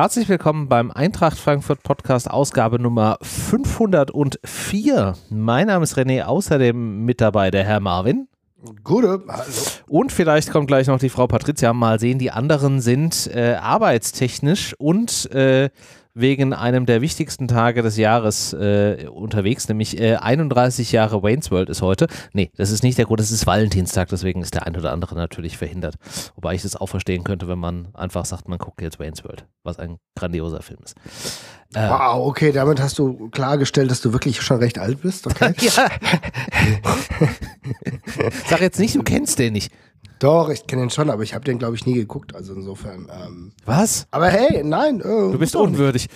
Herzlich willkommen beim Eintracht Frankfurt Podcast Ausgabe Nummer 504. Mein Name ist René, außerdem mit dabei der Herr Marvin. Gute, hallo. Und vielleicht kommt gleich noch die Frau Patricia. Mal sehen, die anderen sind äh, arbeitstechnisch und äh, wegen einem der wichtigsten Tage des Jahres äh, unterwegs, nämlich äh, 31 Jahre Wayne's World ist heute. Nee, das ist nicht der Grund, das ist Valentinstag, deswegen ist der ein oder andere natürlich verhindert. Wobei ich das auch verstehen könnte, wenn man einfach sagt, man guckt jetzt Wayne's World, was ein grandioser Film ist. Äh, wow, okay, damit hast du klargestellt, dass du wirklich schon recht alt bist, okay? Sag jetzt nicht, du kennst den nicht. Doch, ich kenne den schon, aber ich habe den, glaube ich, nie geguckt. Also insofern. Ähm, Was? Aber hey, nein. Äh, du bist unwürdig.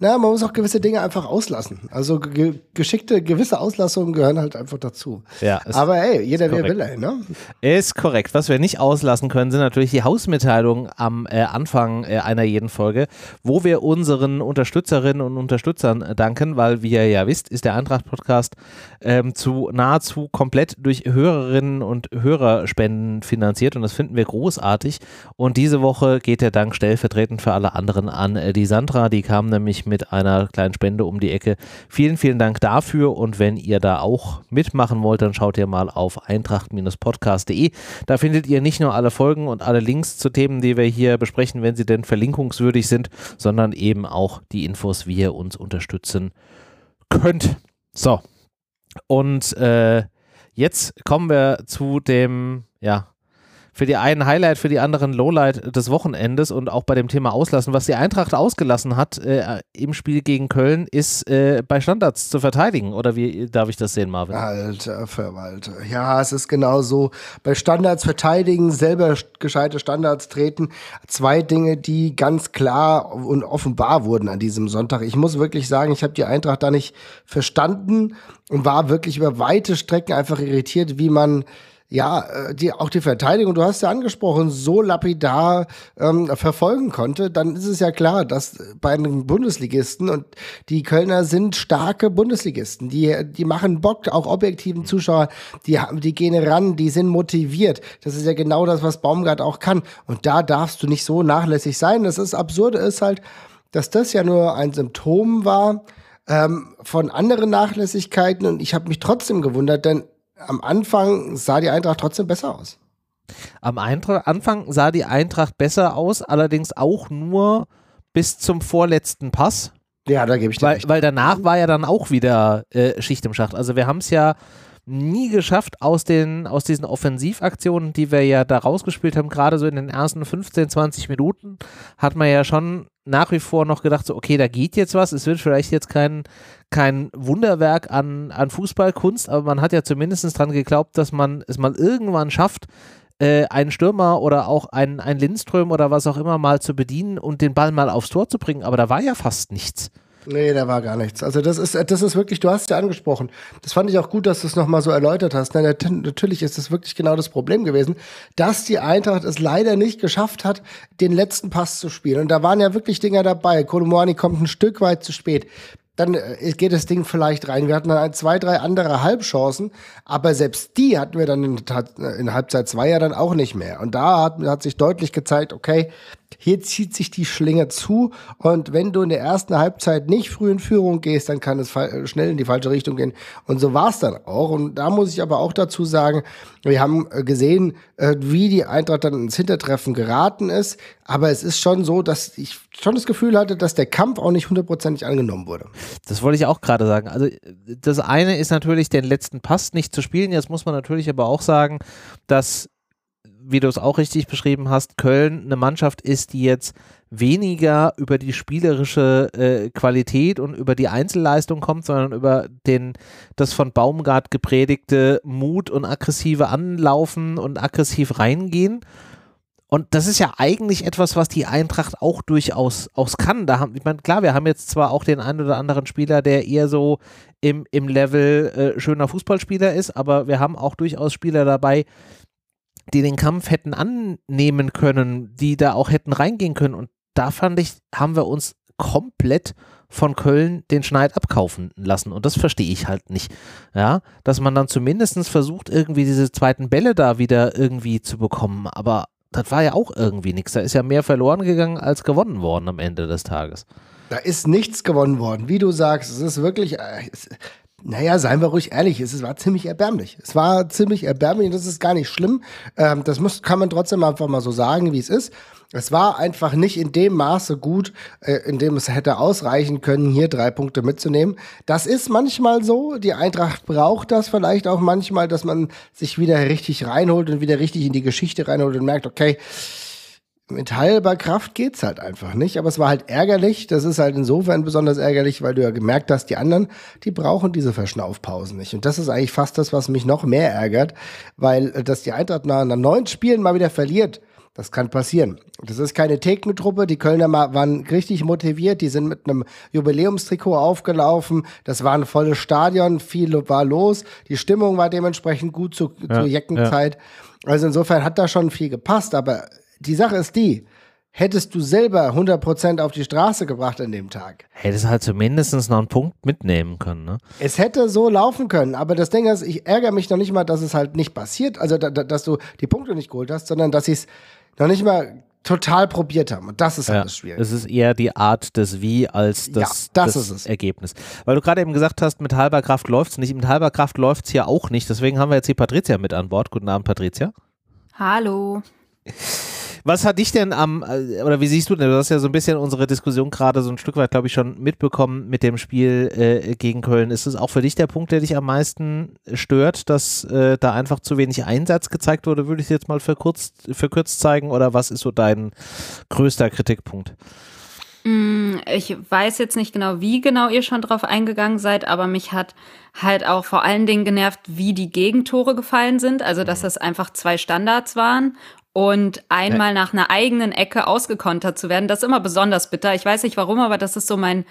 Na, man muss auch gewisse Dinge einfach auslassen. Also ge geschickte, gewisse Auslassungen gehören halt einfach dazu. Ja. Aber hey, jeder wer will, ey, ne? Ist korrekt. Was wir nicht auslassen können, sind natürlich die Hausmitteilungen am äh, Anfang äh, einer jeden Folge, wo wir unseren Unterstützerinnen und Unterstützern äh, danken, weil, wie ihr ja wisst, ist der Eintracht-Podcast ähm, zu nahezu komplett durch Hörerinnen und Hörerspenden finanziert und das finden wir großartig. Und diese Woche geht der Dank stellvertretend für alle anderen an äh, die Sandra, die kam nämlich mit einer kleinen Spende um die Ecke. Vielen, vielen Dank dafür und wenn ihr da auch mitmachen wollt, dann schaut ihr mal auf eintracht-podcast.de. Da findet ihr nicht nur alle Folgen und alle Links zu Themen, die wir hier besprechen, wenn sie denn verlinkungswürdig sind, sondern eben auch die Infos, wie ihr uns unterstützen könnt. So. Und äh, jetzt kommen wir zu dem, ja, für die einen Highlight, für die anderen Lowlight des Wochenendes und auch bei dem Thema Auslassen. Was die Eintracht ausgelassen hat äh, im Spiel gegen Köln, ist äh, bei Standards zu verteidigen. Oder wie darf ich das sehen, Marvin? Alter Verwalter. Ja, es ist genau so. Bei Standards verteidigen, selber gescheite Standards treten. Zwei Dinge, die ganz klar und offenbar wurden an diesem Sonntag. Ich muss wirklich sagen, ich habe die Eintracht da nicht verstanden und war wirklich über weite Strecken einfach irritiert, wie man ja, äh, die, auch die Verteidigung, du hast ja angesprochen, so lapidar ähm, verfolgen konnte, dann ist es ja klar, dass bei einem Bundesligisten und die Kölner sind starke Bundesligisten, die, die machen Bock, auch objektiven Zuschauer, die, die gehen ran, die sind motiviert. Das ist ja genau das, was Baumgart auch kann. Und da darfst du nicht so nachlässig sein. Das ist absurde ist halt, dass das ja nur ein Symptom war ähm, von anderen Nachlässigkeiten und ich habe mich trotzdem gewundert, denn am Anfang sah die Eintracht trotzdem besser aus. Am Anfang sah die Eintracht besser aus, allerdings auch nur bis zum vorletzten Pass. Ja, da gebe ich dir weil, recht. Weil danach war ja dann auch wieder äh, Schicht im Schacht. Also wir haben es ja nie geschafft, aus, den, aus diesen Offensivaktionen, die wir ja da rausgespielt haben, gerade so in den ersten 15, 20 Minuten, hat man ja schon nach wie vor noch gedacht, so, okay, da geht jetzt was. Es wird vielleicht jetzt kein, kein Wunderwerk an, an Fußballkunst, aber man hat ja zumindest dran geglaubt, dass man es mal irgendwann schafft, äh, einen Stürmer oder auch einen, einen Lindström oder was auch immer mal zu bedienen und den Ball mal aufs Tor zu bringen. Aber da war ja fast nichts. Nee, da war gar nichts. Also das ist, das ist wirklich, du hast ja angesprochen. Das fand ich auch gut, dass du es nochmal so erläutert hast. Na, natürlich ist das wirklich genau das Problem gewesen, dass die Eintracht es leider nicht geschafft hat, den letzten Pass zu spielen. Und da waren ja wirklich Dinger dabei. Kolumani kommt ein Stück weit zu spät dann äh, geht das Ding vielleicht rein. Wir hatten dann zwei, drei andere Halbchancen, aber selbst die hatten wir dann in, in Halbzeit zwei ja dann auch nicht mehr. Und da hat, hat sich deutlich gezeigt, okay, hier zieht sich die Schlinge zu und wenn du in der ersten Halbzeit nicht früh in Führung gehst, dann kann es schnell in die falsche Richtung gehen. Und so war es dann auch. Und da muss ich aber auch dazu sagen, wir haben äh, gesehen, äh, wie die Eintracht dann ins Hintertreffen geraten ist. Aber es ist schon so, dass ich schon das Gefühl hatte, dass der Kampf auch nicht hundertprozentig angenommen wurde. Das wollte ich auch gerade sagen. Also das eine ist natürlich, den letzten Pass nicht zu spielen. Jetzt muss man natürlich aber auch sagen, dass wie du es auch richtig beschrieben hast, Köln eine Mannschaft ist, die jetzt weniger über die spielerische äh, Qualität und über die Einzelleistung kommt, sondern über den, das von Baumgart gepredigte Mut und aggressive Anlaufen und aggressiv reingehen. Und das ist ja eigentlich etwas, was die Eintracht auch durchaus aus kann. Da haben, ich meine, klar, wir haben jetzt zwar auch den einen oder anderen Spieler, der eher so im, im Level äh, schöner Fußballspieler ist, aber wir haben auch durchaus Spieler dabei, die den Kampf hätten annehmen können, die da auch hätten reingehen können. Und da fand ich, haben wir uns komplett von Köln den Schneid abkaufen lassen. Und das verstehe ich halt nicht. Ja, dass man dann zumindest versucht, irgendwie diese zweiten Bälle da wieder irgendwie zu bekommen. Aber das war ja auch irgendwie nichts. Da ist ja mehr verloren gegangen als gewonnen worden am Ende des Tages. Da ist nichts gewonnen worden. Wie du sagst, es ist wirklich, äh, naja, seien wir ruhig ehrlich, es war ziemlich erbärmlich. Es war ziemlich erbärmlich und das ist gar nicht schlimm. Ähm, das muss, kann man trotzdem einfach mal so sagen, wie es ist. Es war einfach nicht in dem Maße gut, äh, in dem es hätte ausreichen können, hier drei Punkte mitzunehmen. Das ist manchmal so. Die Eintracht braucht das vielleicht auch manchmal, dass man sich wieder richtig reinholt und wieder richtig in die Geschichte reinholt und merkt, okay, mit halber Kraft geht's halt einfach nicht. Aber es war halt ärgerlich. Das ist halt insofern besonders ärgerlich, weil du ja gemerkt hast, die anderen, die brauchen diese Verschnaufpausen nicht. Und das ist eigentlich fast das, was mich noch mehr ärgert, weil äh, dass die Eintracht nach neun Spielen mal wieder verliert. Das kann passieren. Das ist keine Techno-Truppe. Die Kölner waren richtig motiviert. Die sind mit einem Jubiläumstrikot aufgelaufen. Das war ein volles Stadion. Viel war los. Die Stimmung war dementsprechend gut zu, ja, zur Jeckenzeit. Ja. Also insofern hat da schon viel gepasst. Aber die Sache ist die, hättest du selber 100% auf die Straße gebracht an dem Tag. Hättest halt zumindest noch einen Punkt mitnehmen können, ne? Es hätte so laufen können, aber das Ding ist, ich ärgere mich noch nicht mal, dass es halt nicht passiert, also da, da, dass du die Punkte nicht geholt hast, sondern dass ich es noch nicht mal total probiert haben. Und das ist halt ja, das Schwierige. Es ist eher die Art des Wie als das, ja, das, das Ergebnis. Weil du gerade eben gesagt hast, mit halber Kraft läuft es nicht. Mit halber Kraft läuft es hier auch nicht. Deswegen haben wir jetzt die Patricia mit an Bord. Guten Abend, Patricia. Hallo. Was hat dich denn am, äh, oder wie siehst du denn, du hast ja so ein bisschen unsere Diskussion gerade so ein Stück weit, glaube ich, schon mitbekommen mit dem Spiel äh, gegen Köln. Ist es auch für dich der Punkt, der dich am meisten stört, dass äh, da einfach zu wenig Einsatz gezeigt wurde? Würde ich es jetzt mal verkürzt, verkürzt zeigen oder was ist so dein größter Kritikpunkt? Mm, ich weiß jetzt nicht genau, wie genau ihr schon drauf eingegangen seid, aber mich hat halt auch vor allen Dingen genervt, wie die Gegentore gefallen sind. Also, dass mhm. das einfach zwei Standards waren und einmal nach einer eigenen Ecke ausgekontert zu werden, das ist immer besonders bitter. Ich weiß nicht warum, aber das ist so mein,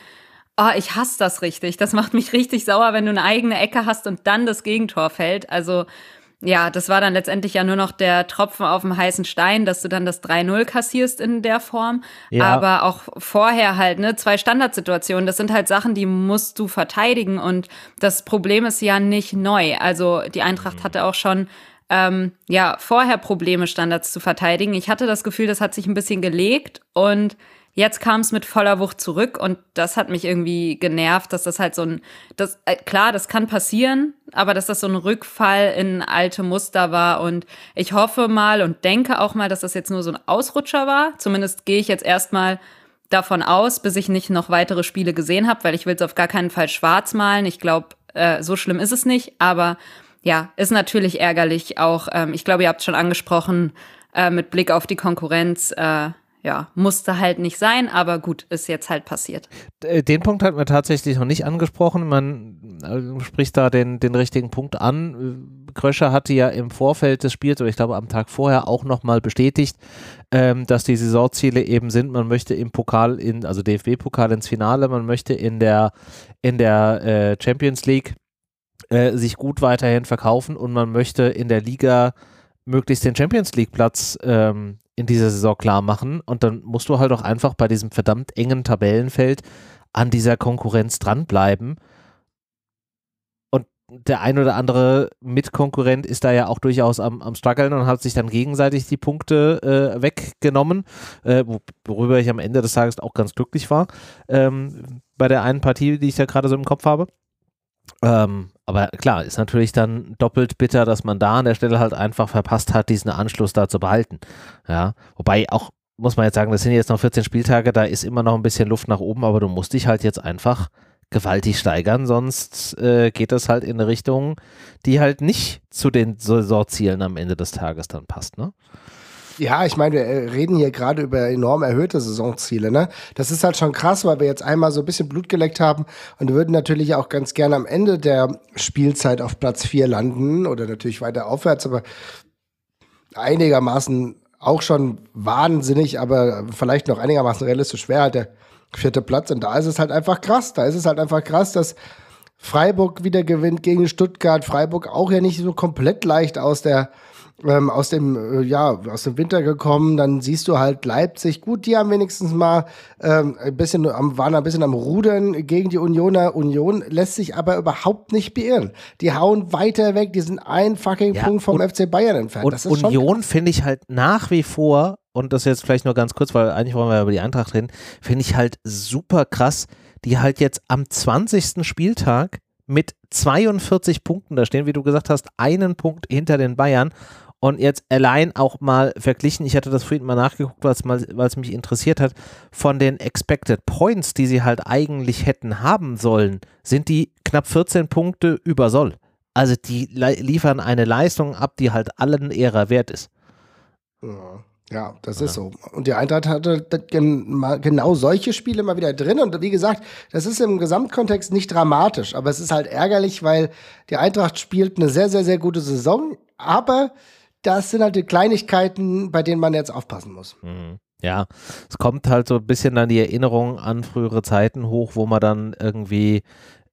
oh, ich hasse das richtig. Das macht mich richtig sauer, wenn du eine eigene Ecke hast und dann das Gegentor fällt. Also ja, das war dann letztendlich ja nur noch der Tropfen auf dem heißen Stein, dass du dann das 3-0 kassierst in der Form. Ja. Aber auch vorher halt, ne, zwei Standardsituationen, das sind halt Sachen, die musst du verteidigen und das Problem ist ja nicht neu. Also die Eintracht mhm. hatte auch schon ähm, ja, vorher Probleme, Standards zu verteidigen. Ich hatte das Gefühl, das hat sich ein bisschen gelegt und jetzt kam es mit voller Wucht zurück und das hat mich irgendwie genervt, dass das halt so ein, das, äh, klar, das kann passieren, aber dass das so ein Rückfall in alte Muster war und ich hoffe mal und denke auch mal, dass das jetzt nur so ein Ausrutscher war. Zumindest gehe ich jetzt erstmal davon aus, bis ich nicht noch weitere Spiele gesehen habe, weil ich will es auf gar keinen Fall schwarz malen. Ich glaube, äh, so schlimm ist es nicht, aber ja, ist natürlich ärgerlich auch. Ähm, ich glaube, ihr habt schon angesprochen, äh, mit Blick auf die Konkurrenz, äh, ja, musste halt nicht sein, aber gut, ist jetzt halt passiert. Äh, den Punkt hat man tatsächlich noch nicht angesprochen. Man äh, spricht da den, den richtigen Punkt an. Kröscher hatte ja im Vorfeld des Spiels, oder ich glaube am Tag vorher, auch nochmal bestätigt, ähm, dass die Saisonziele eben sind, man möchte im Pokal, in, also DFB-Pokal ins Finale, man möchte in der, in der äh, Champions League äh, sich gut weiterhin verkaufen und man möchte in der Liga möglichst den Champions League Platz ähm, in dieser Saison klar machen und dann musst du halt auch einfach bei diesem verdammt engen Tabellenfeld an dieser Konkurrenz dranbleiben. Und der ein oder andere Mitkonkurrent ist da ja auch durchaus am, am struggeln und hat sich dann gegenseitig die Punkte äh, weggenommen, äh, worüber ich am Ende des Tages auch ganz glücklich war ähm, bei der einen Partie, die ich da gerade so im Kopf habe. Ähm, aber klar, ist natürlich dann doppelt bitter, dass man da an der Stelle halt einfach verpasst hat, diesen Anschluss da zu behalten. Ja, wobei auch, muss man jetzt sagen, das sind jetzt noch 14 Spieltage, da ist immer noch ein bisschen Luft nach oben, aber du musst dich halt jetzt einfach gewaltig steigern, sonst äh, geht das halt in eine Richtung, die halt nicht zu den Saisonzielen am Ende des Tages dann passt, ne? Ja, ich meine, wir äh, reden hier gerade über enorm erhöhte Saisonziele. Ne? Das ist halt schon krass, weil wir jetzt einmal so ein bisschen Blut geleckt haben und würden natürlich auch ganz gerne am Ende der Spielzeit auf Platz 4 landen oder natürlich weiter aufwärts, aber einigermaßen auch schon wahnsinnig, aber vielleicht noch einigermaßen realistisch schwer halt der vierte Platz. Und da ist es halt einfach krass. Da ist es halt einfach krass, dass Freiburg wieder gewinnt gegen Stuttgart. Freiburg auch ja nicht so komplett leicht aus der ähm, aus dem, äh, ja, aus dem Winter gekommen. Dann siehst du halt Leipzig. Gut, die haben wenigstens mal ähm, ein bisschen am, waren ein bisschen am Rudern gegen die Unioner. Union lässt sich aber überhaupt nicht beirren. Die hauen weiter weg, die sind ein fucking ja, Punkt vom und, FC Bayern entfernt. Und Union finde ich halt nach wie vor, und das jetzt vielleicht nur ganz kurz, weil eigentlich wollen wir über die Eintracht reden, finde ich halt super krass, die halt jetzt am 20. Spieltag mit 42 Punkten, da stehen, wie du gesagt hast, einen Punkt hinter den Bayern und jetzt allein auch mal verglichen, ich hatte das vorhin mal nachgeguckt, weil es mich interessiert hat, von den Expected Points, die sie halt eigentlich hätten haben sollen, sind die knapp 14 Punkte über Soll. Also die liefern eine Leistung ab, die halt allen ihrer wert ist. Ja. Ja, das ja. ist so. Und die Eintracht hatte genau solche Spiele mal wieder drin. Und wie gesagt, das ist im Gesamtkontext nicht dramatisch, aber es ist halt ärgerlich, weil die Eintracht spielt eine sehr, sehr, sehr gute Saison. Aber das sind halt die Kleinigkeiten, bei denen man jetzt aufpassen muss. Mhm. Ja, es kommt halt so ein bisschen dann die Erinnerung an frühere Zeiten hoch, wo man dann irgendwie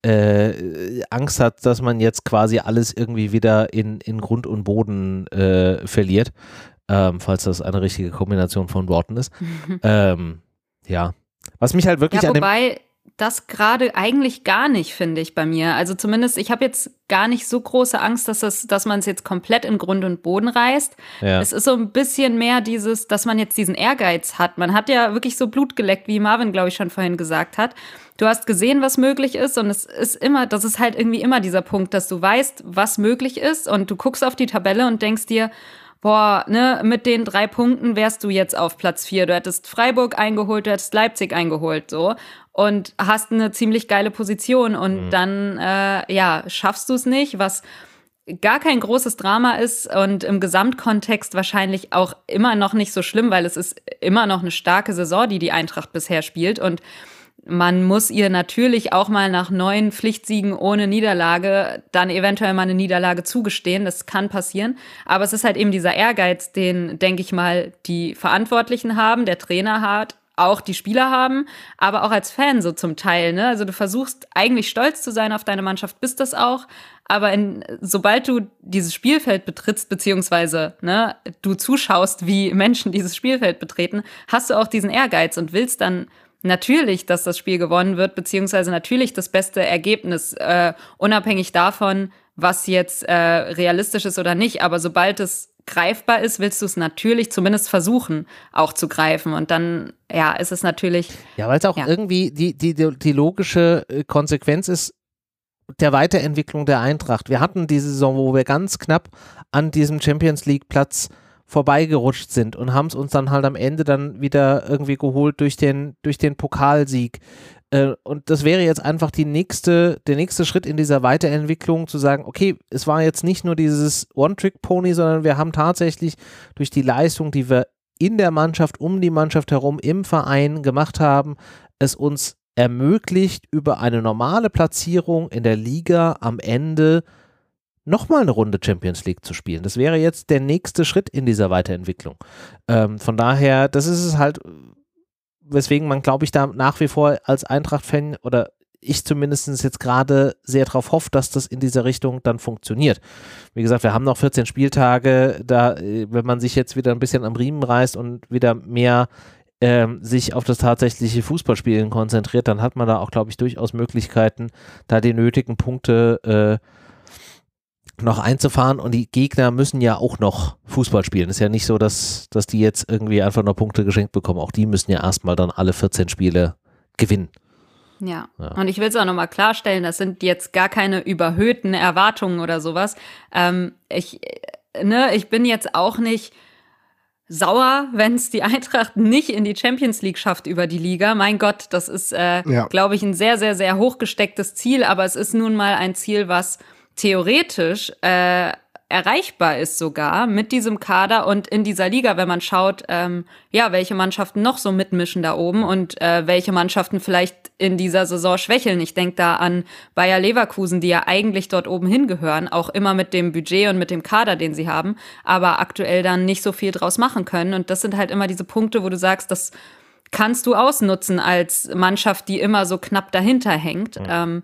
äh, Angst hat, dass man jetzt quasi alles irgendwie wieder in, in Grund und Boden äh, verliert, ähm, falls das eine richtige Kombination von Worten ist. ähm, ja, was mich halt wirklich ja, an dem das gerade eigentlich gar nicht, finde ich bei mir. Also zumindest, ich habe jetzt gar nicht so große Angst, dass, das, dass man es jetzt komplett in Grund und Boden reißt. Ja. Es ist so ein bisschen mehr dieses, dass man jetzt diesen Ehrgeiz hat. Man hat ja wirklich so Blut geleckt, wie Marvin, glaube ich, schon vorhin gesagt hat. Du hast gesehen, was möglich ist und es ist immer, das ist halt irgendwie immer dieser Punkt, dass du weißt, was möglich ist und du guckst auf die Tabelle und denkst dir, boah, ne, mit den drei Punkten wärst du jetzt auf Platz vier. Du hättest Freiburg eingeholt, du hättest Leipzig eingeholt, so. Und hast eine ziemlich geile Position und mhm. dann, äh, ja, schaffst du es nicht, was gar kein großes Drama ist und im Gesamtkontext wahrscheinlich auch immer noch nicht so schlimm, weil es ist immer noch eine starke Saison, die die Eintracht bisher spielt und man muss ihr natürlich auch mal nach neun Pflichtsiegen ohne Niederlage dann eventuell mal eine Niederlage zugestehen. Das kann passieren. Aber es ist halt eben dieser Ehrgeiz, den, denke ich mal, die Verantwortlichen haben, der Trainer hat, auch die Spieler haben, aber auch als Fan so zum Teil. Ne? Also du versuchst eigentlich stolz zu sein auf deine Mannschaft, bist das auch. Aber in, sobald du dieses Spielfeld betrittst, beziehungsweise ne, du zuschaust, wie Menschen dieses Spielfeld betreten, hast du auch diesen Ehrgeiz und willst dann natürlich, dass das Spiel gewonnen wird, beziehungsweise natürlich das beste Ergebnis, äh, unabhängig davon, was jetzt äh, realistisch ist oder nicht. Aber sobald es greifbar ist, willst du es natürlich zumindest versuchen, auch zu greifen. Und dann, ja, ist es natürlich. Ja, weil es auch ja. irgendwie die, die, die logische äh, Konsequenz ist, der Weiterentwicklung der Eintracht. Wir hatten diese Saison, wo wir ganz knapp an diesem Champions League Platz vorbeigerutscht sind und haben es uns dann halt am Ende dann wieder irgendwie geholt durch den, durch den Pokalsieg. Äh, und das wäre jetzt einfach die nächste, der nächste Schritt in dieser Weiterentwicklung, zu sagen, okay, es war jetzt nicht nur dieses One-Trick-Pony, sondern wir haben tatsächlich durch die Leistung, die wir in der Mannschaft, um die Mannschaft herum, im Verein gemacht haben, es uns ermöglicht, über eine normale Platzierung in der Liga am Ende nochmal eine Runde Champions League zu spielen. Das wäre jetzt der nächste Schritt in dieser Weiterentwicklung. Ähm, von daher, das ist es halt, weswegen man, glaube ich, da nach wie vor als Eintracht-Fan oder ich zumindest jetzt gerade sehr darauf hoffe, dass das in dieser Richtung dann funktioniert. Wie gesagt, wir haben noch 14 Spieltage, da, äh, wenn man sich jetzt wieder ein bisschen am Riemen reißt und wieder mehr ähm, sich auf das tatsächliche Fußballspielen konzentriert, dann hat man da auch, glaube ich, durchaus Möglichkeiten, da die nötigen Punkte äh, noch einzufahren und die Gegner müssen ja auch noch Fußball spielen. Ist ja nicht so, dass, dass die jetzt irgendwie einfach nur Punkte geschenkt bekommen. Auch die müssen ja erstmal dann alle 14 Spiele gewinnen. Ja. ja. Und ich will es auch nochmal klarstellen, das sind jetzt gar keine überhöhten Erwartungen oder sowas. Ähm, ich, ne, ich bin jetzt auch nicht sauer, wenn es die Eintracht nicht in die Champions League schafft über die Liga. Mein Gott, das ist, äh, ja. glaube ich, ein sehr, sehr, sehr hochgestecktes Ziel, aber es ist nun mal ein Ziel, was theoretisch äh, erreichbar ist sogar mit diesem Kader und in dieser Liga, wenn man schaut, ähm, ja, welche Mannschaften noch so mitmischen da oben und äh, welche Mannschaften vielleicht in dieser Saison schwächeln. Ich denke da an Bayer Leverkusen, die ja eigentlich dort oben hingehören, auch immer mit dem Budget und mit dem Kader, den sie haben, aber aktuell dann nicht so viel draus machen können. Und das sind halt immer diese Punkte, wo du sagst, das kannst du ausnutzen als Mannschaft, die immer so knapp dahinter hängt. Mhm. Ähm,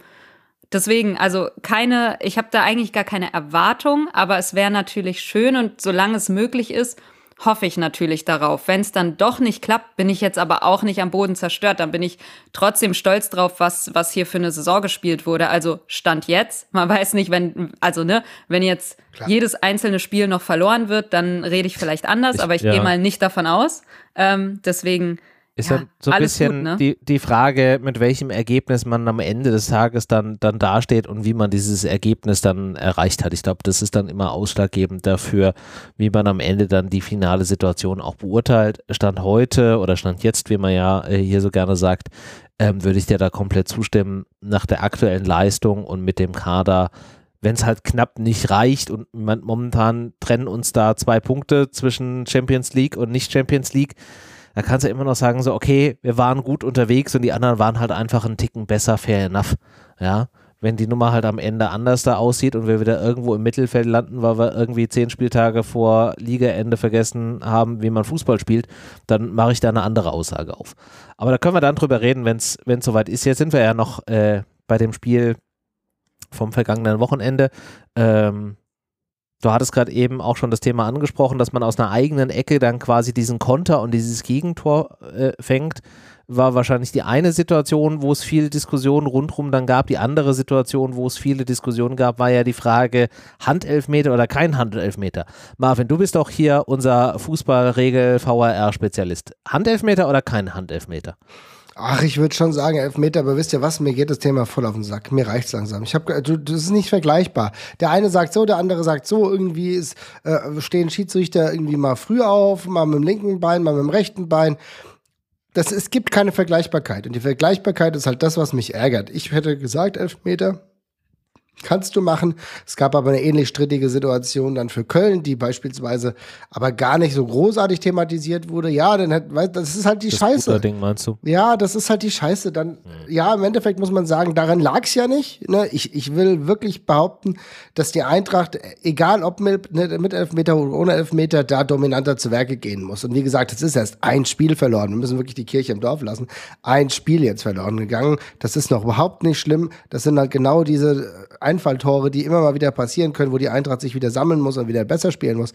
deswegen, also keine, ich habe da eigentlich gar keine Erwartung, aber es wäre natürlich schön und solange es möglich ist, hoffe ich natürlich darauf. Wenn es dann doch nicht klappt, bin ich jetzt aber auch nicht am Boden zerstört. Dann bin ich trotzdem stolz drauf, was, was hier für eine Saison gespielt wurde. Also Stand jetzt. Man weiß nicht, wenn, also ne, wenn jetzt Klar. jedes einzelne Spiel noch verloren wird, dann rede ich vielleicht anders, ich, aber ich ja. gehe mal nicht davon aus. Ähm, deswegen ist ja, so ein bisschen gut, ne? die, die Frage, mit welchem Ergebnis man am Ende des Tages dann, dann dasteht und wie man dieses Ergebnis dann erreicht hat. Ich glaube, das ist dann immer ausschlaggebend dafür, wie man am Ende dann die finale Situation auch beurteilt. Stand heute oder Stand jetzt, wie man ja äh, hier so gerne sagt, ähm, würde ich dir da komplett zustimmen, nach der aktuellen Leistung und mit dem Kader wenn es halt knapp nicht reicht und momentan trennen uns da zwei Punkte zwischen Champions League und nicht Champions League, da kannst du immer noch sagen, so, okay, wir waren gut unterwegs und die anderen waren halt einfach einen Ticken besser, fair enough. Ja, wenn die Nummer halt am Ende anders da aussieht und wir wieder irgendwo im Mittelfeld landen, weil wir irgendwie zehn Spieltage vor Ligaende vergessen haben, wie man Fußball spielt, dann mache ich da eine andere Aussage auf. Aber da können wir dann drüber reden, wenn es soweit ist. Jetzt sind wir ja noch äh, bei dem Spiel vom vergangenen Wochenende. Ähm, Du hattest gerade eben auch schon das Thema angesprochen, dass man aus einer eigenen Ecke dann quasi diesen Konter und dieses Gegentor äh, fängt. War wahrscheinlich die eine Situation, wo es viele Diskussionen rundherum dann gab. Die andere Situation, wo es viele Diskussionen gab, war ja die Frage Handelfmeter oder kein Handelfmeter. Marvin, du bist doch hier unser Fußballregel-VAR-Spezialist. Handelfmeter oder kein Handelfmeter? Ach, ich würde schon sagen Elfmeter, aber wisst ihr was? Mir geht das Thema voll auf den Sack. Mir reicht's langsam. Ich habe, das ist nicht vergleichbar. Der eine sagt so, der andere sagt so. Irgendwie ist, äh, stehen Schiedsrichter irgendwie mal früh auf, mal mit dem linken Bein, mal mit dem rechten Bein. Das, es gibt keine Vergleichbarkeit. Und die Vergleichbarkeit ist halt das, was mich ärgert. Ich hätte gesagt Elfmeter. Kannst du machen. Es gab aber eine ähnlich strittige Situation dann für Köln, die beispielsweise aber gar nicht so großartig thematisiert wurde. Ja, dann hat, weißt, das ist halt die das Scheiße. Ding meinst du? Ja, das ist halt die Scheiße. Dann, mhm. ja, im Endeffekt muss man sagen, daran lag es ja nicht. Ne? Ich, ich will wirklich behaupten, dass die Eintracht, egal ob mit, ne, mit Elfmeter oder ohne Elfmeter, da dominanter zu Werke gehen muss. Und wie gesagt, es ist erst ein Spiel verloren. Wir müssen wirklich die Kirche im Dorf lassen. Ein Spiel jetzt verloren gegangen. Das ist noch überhaupt nicht schlimm. Das sind halt genau diese Einfalltore, die immer mal wieder passieren können, wo die Eintracht sich wieder sammeln muss und wieder besser spielen muss.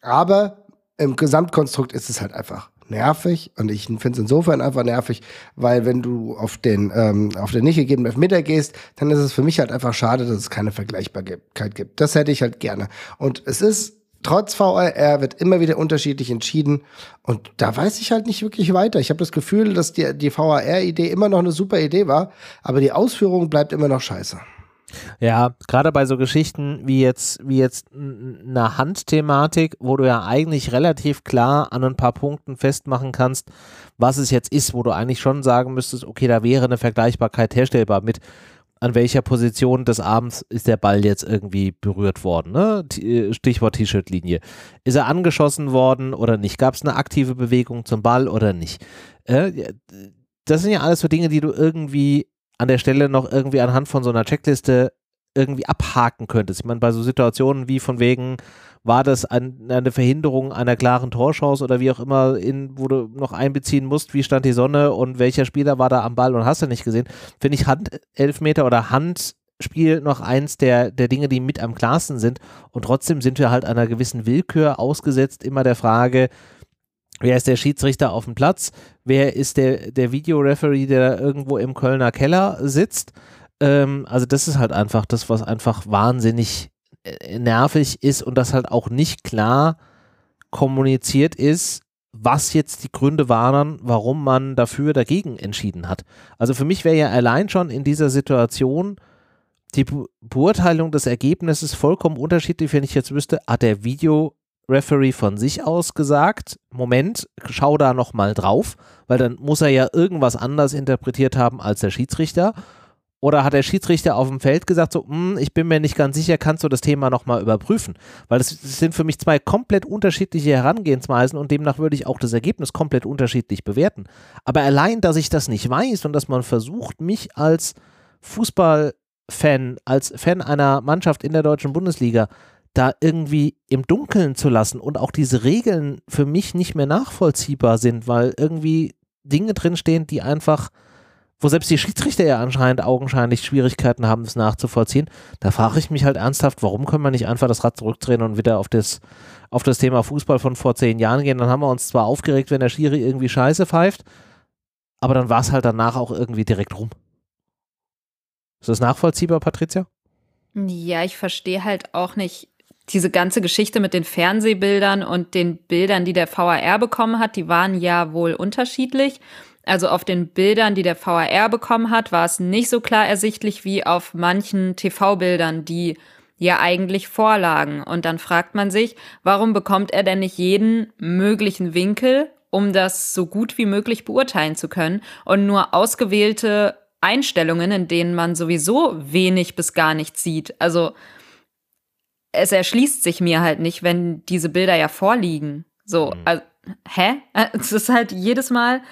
Aber im Gesamtkonstrukt ist es halt einfach nervig und ich finde es insofern einfach nervig, weil wenn du auf den ähm, auf den nicht gegebenen Elfmeter gehst, dann ist es für mich halt einfach schade, dass es keine Vergleichbarkeit gibt. Das hätte ich halt gerne. Und es ist trotz VAR wird immer wieder unterschiedlich entschieden und da weiß ich halt nicht wirklich weiter. Ich habe das Gefühl, dass die, die VAR-Idee immer noch eine super Idee war, aber die Ausführung bleibt immer noch scheiße. Ja, gerade bei so Geschichten wie jetzt, wie jetzt eine Handthematik, wo du ja eigentlich relativ klar an ein paar Punkten festmachen kannst, was es jetzt ist, wo du eigentlich schon sagen müsstest, okay, da wäre eine Vergleichbarkeit herstellbar mit an welcher Position des Abends ist der Ball jetzt irgendwie berührt worden. Ne? Äh, Stichwort T-Shirt-Linie. Ist er angeschossen worden oder nicht? Gab es eine aktive Bewegung zum Ball oder nicht? Äh, das sind ja alles so Dinge, die du irgendwie an der Stelle noch irgendwie anhand von so einer Checkliste irgendwie abhaken könntest. Ich meine, bei so Situationen wie von wegen, war das ein, eine Verhinderung einer klaren Torchance oder wie auch immer, in, wo du noch einbeziehen musst, wie stand die Sonne und welcher Spieler war da am Ball und hast du nicht gesehen, finde ich Handelfmeter oder Handspiel noch eins der, der Dinge, die mit am klarsten sind. Und trotzdem sind wir halt einer gewissen Willkür ausgesetzt, immer der Frage, Wer ist der Schiedsrichter auf dem Platz? Wer ist der, der Videoreferee, der irgendwo im Kölner Keller sitzt? Ähm, also das ist halt einfach das, was einfach wahnsinnig äh, nervig ist und das halt auch nicht klar kommuniziert ist, was jetzt die Gründe waren, warum man dafür dagegen entschieden hat. Also für mich wäre ja allein schon in dieser Situation die Beurteilung des Ergebnisses vollkommen unterschiedlich, wenn ich jetzt wüsste, hat der Video Referee von sich aus gesagt, Moment, schau da nochmal drauf, weil dann muss er ja irgendwas anders interpretiert haben als der Schiedsrichter. Oder hat der Schiedsrichter auf dem Feld gesagt, so, hm, ich bin mir nicht ganz sicher, kannst du das Thema nochmal überprüfen? Weil das, das, sind für mich zwei komplett unterschiedliche Herangehensweisen und demnach würde ich auch das Ergebnis komplett unterschiedlich bewerten. Aber allein, dass ich das nicht weiß und dass man versucht, mich als Fußballfan, als Fan einer Mannschaft in der deutschen Bundesliga da irgendwie im Dunkeln zu lassen und auch diese Regeln für mich nicht mehr nachvollziehbar sind, weil irgendwie Dinge drinstehen, die einfach wo selbst die Schiedsrichter ja anscheinend augenscheinlich Schwierigkeiten haben, es nachzuvollziehen. Da frage ich mich halt ernsthaft, warum können wir nicht einfach das Rad zurückdrehen und wieder auf das, auf das Thema Fußball von vor zehn Jahren gehen? Dann haben wir uns zwar aufgeregt, wenn der Schiri irgendwie Scheiße pfeift, aber dann war es halt danach auch irgendwie direkt rum. Ist das nachvollziehbar, Patricia? Ja, ich verstehe halt auch nicht diese ganze Geschichte mit den Fernsehbildern und den Bildern, die der VAR bekommen hat, die waren ja wohl unterschiedlich. Also auf den Bildern, die der VAR bekommen hat, war es nicht so klar ersichtlich wie auf manchen TV-Bildern, die ja eigentlich vorlagen. Und dann fragt man sich, warum bekommt er denn nicht jeden möglichen Winkel, um das so gut wie möglich beurteilen zu können und nur ausgewählte Einstellungen, in denen man sowieso wenig bis gar nichts sieht. Also es erschließt sich mir halt nicht, wenn diese Bilder ja vorliegen. So, mhm. also, hä? Es ist halt jedes Mal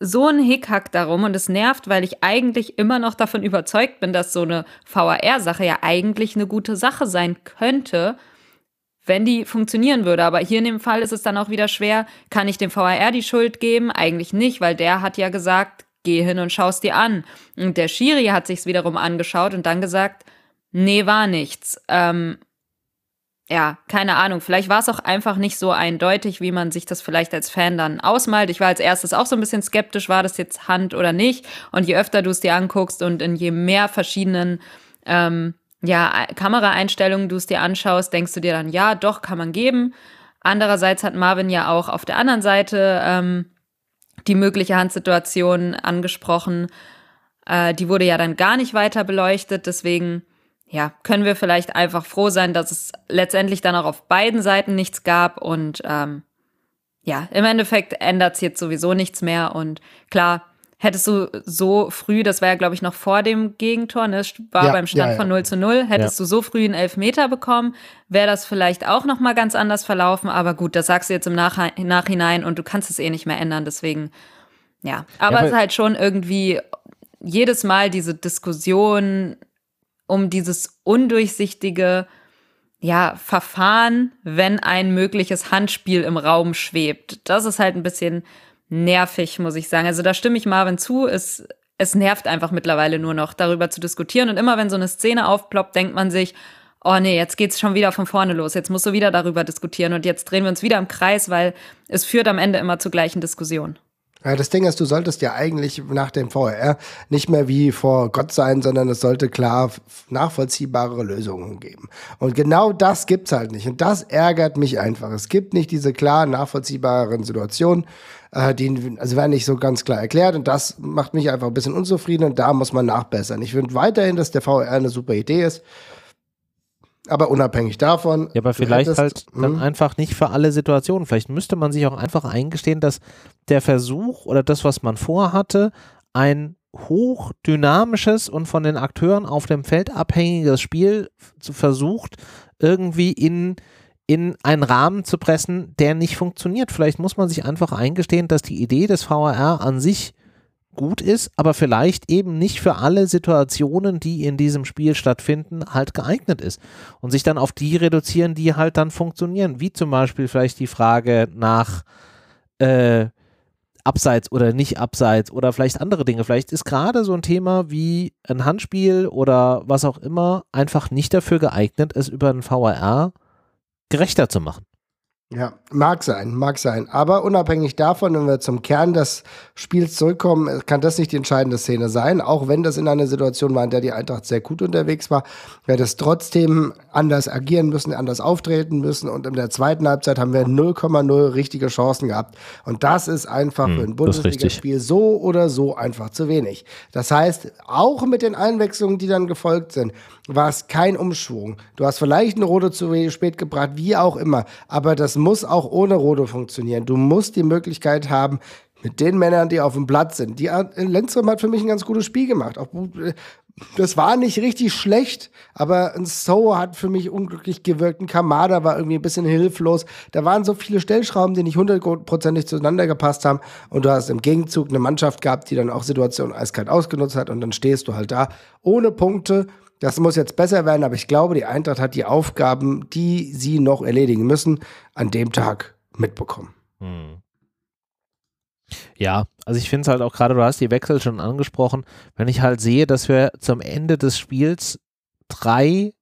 so ein Hickhack darum und es nervt, weil ich eigentlich immer noch davon überzeugt bin, dass so eine VAR-Sache ja eigentlich eine gute Sache sein könnte, wenn die funktionieren würde. Aber hier in dem Fall ist es dann auch wieder schwer, kann ich dem VAR die Schuld geben? Eigentlich nicht, weil der hat ja gesagt, geh hin und schaust dir an. Und der Schiri hat sich's wiederum angeschaut und dann gesagt, nee, war nichts. Ähm, ja, keine Ahnung, vielleicht war es auch einfach nicht so eindeutig, wie man sich das vielleicht als Fan dann ausmalt. Ich war als erstes auch so ein bisschen skeptisch, war das jetzt Hand oder nicht? Und je öfter du es dir anguckst und in je mehr verschiedenen ähm, ja, Kameraeinstellungen du es dir anschaust, denkst du dir dann, ja, doch, kann man geben. Andererseits hat Marvin ja auch auf der anderen Seite ähm, die mögliche Handsituation angesprochen. Äh, die wurde ja dann gar nicht weiter beleuchtet, deswegen ja, können wir vielleicht einfach froh sein, dass es letztendlich dann auch auf beiden Seiten nichts gab und ähm, ja, im Endeffekt ändert es jetzt sowieso nichts mehr und klar, hättest du so früh, das war ja glaube ich noch vor dem Gegentor, ne, war ja, beim Stand ja, ja. von 0 zu 0, hättest du so früh einen Elfmeter bekommen, wäre das vielleicht auch nochmal ganz anders verlaufen, aber gut, das sagst du jetzt im Nach Nachhinein und du kannst es eh nicht mehr ändern, deswegen ja, aber es ist halt schon irgendwie jedes Mal diese Diskussion um dieses undurchsichtige ja, Verfahren, wenn ein mögliches Handspiel im Raum schwebt. Das ist halt ein bisschen nervig, muss ich sagen. Also da stimme ich Marvin zu. Es, es nervt einfach mittlerweile nur noch, darüber zu diskutieren. Und immer wenn so eine Szene aufploppt, denkt man sich, oh nee, jetzt geht's schon wieder von vorne los. Jetzt musst du wieder darüber diskutieren und jetzt drehen wir uns wieder im Kreis, weil es führt am Ende immer zu gleichen Diskussionen. Ja, das Ding ist, du solltest ja eigentlich nach dem VR nicht mehr wie vor Gott sein, sondern es sollte klar nachvollziehbare Lösungen geben. Und genau das gibt's halt nicht. Und das ärgert mich einfach. Es gibt nicht diese klar nachvollziehbaren Situationen, äh, die also werden nicht so ganz klar erklärt. Und das macht mich einfach ein bisschen unzufrieden und da muss man nachbessern. Ich finde weiterhin, dass der VR eine super Idee ist. Aber unabhängig davon. Ja, aber vielleicht hättest, halt dann hm? einfach nicht für alle Situationen. Vielleicht müsste man sich auch einfach eingestehen, dass der Versuch oder das, was man vorhatte, ein hochdynamisches und von den Akteuren auf dem Feld abhängiges Spiel zu versucht, irgendwie in, in einen Rahmen zu pressen, der nicht funktioniert. Vielleicht muss man sich einfach eingestehen, dass die Idee des VAR an sich gut ist, aber vielleicht eben nicht für alle Situationen, die in diesem Spiel stattfinden, halt geeignet ist. Und sich dann auf die reduzieren, die halt dann funktionieren. Wie zum Beispiel vielleicht die Frage nach äh, Abseits oder nicht Abseits oder vielleicht andere Dinge. Vielleicht ist gerade so ein Thema wie ein Handspiel oder was auch immer einfach nicht dafür geeignet, es über ein VAR gerechter zu machen. Ja, mag sein, mag sein. Aber unabhängig davon, wenn wir zum Kern des Spiels zurückkommen, kann das nicht die entscheidende Szene sein. Auch wenn das in einer Situation war, in der die Eintracht sehr gut unterwegs war, wäre das trotzdem anders agieren müssen, anders auftreten müssen. Und in der zweiten Halbzeit haben wir 0,0 richtige Chancen gehabt. Und das ist einfach hm, für ein Bundesligaspiel so oder so einfach zu wenig. Das heißt, auch mit den Einwechslungen, die dann gefolgt sind, war es kein Umschwung. Du hast vielleicht eine rote zu spät gebracht, wie auch immer. Aber das muss auch ohne Rode funktionieren. Du musst die Möglichkeit haben, mit den Männern, die auf dem Platz sind. Die, äh, Lenzström hat für mich ein ganz gutes Spiel gemacht. Auch, äh, das war nicht richtig schlecht, aber ein So hat für mich unglücklich gewirkt. Ein Kamada war irgendwie ein bisschen hilflos. Da waren so viele Stellschrauben, die nicht hundertprozentig zueinander gepasst haben. Und du hast im Gegenzug eine Mannschaft gehabt, die dann auch Situationen eiskalt ausgenutzt hat. Und dann stehst du halt da ohne Punkte das muss jetzt besser werden, aber ich glaube, die Eintracht hat die Aufgaben, die sie noch erledigen müssen, an dem Tag mitbekommen. Hm. Ja, also ich finde es halt auch gerade, du hast die Wechsel schon angesprochen, wenn ich halt sehe, dass wir zum Ende des Spiels drei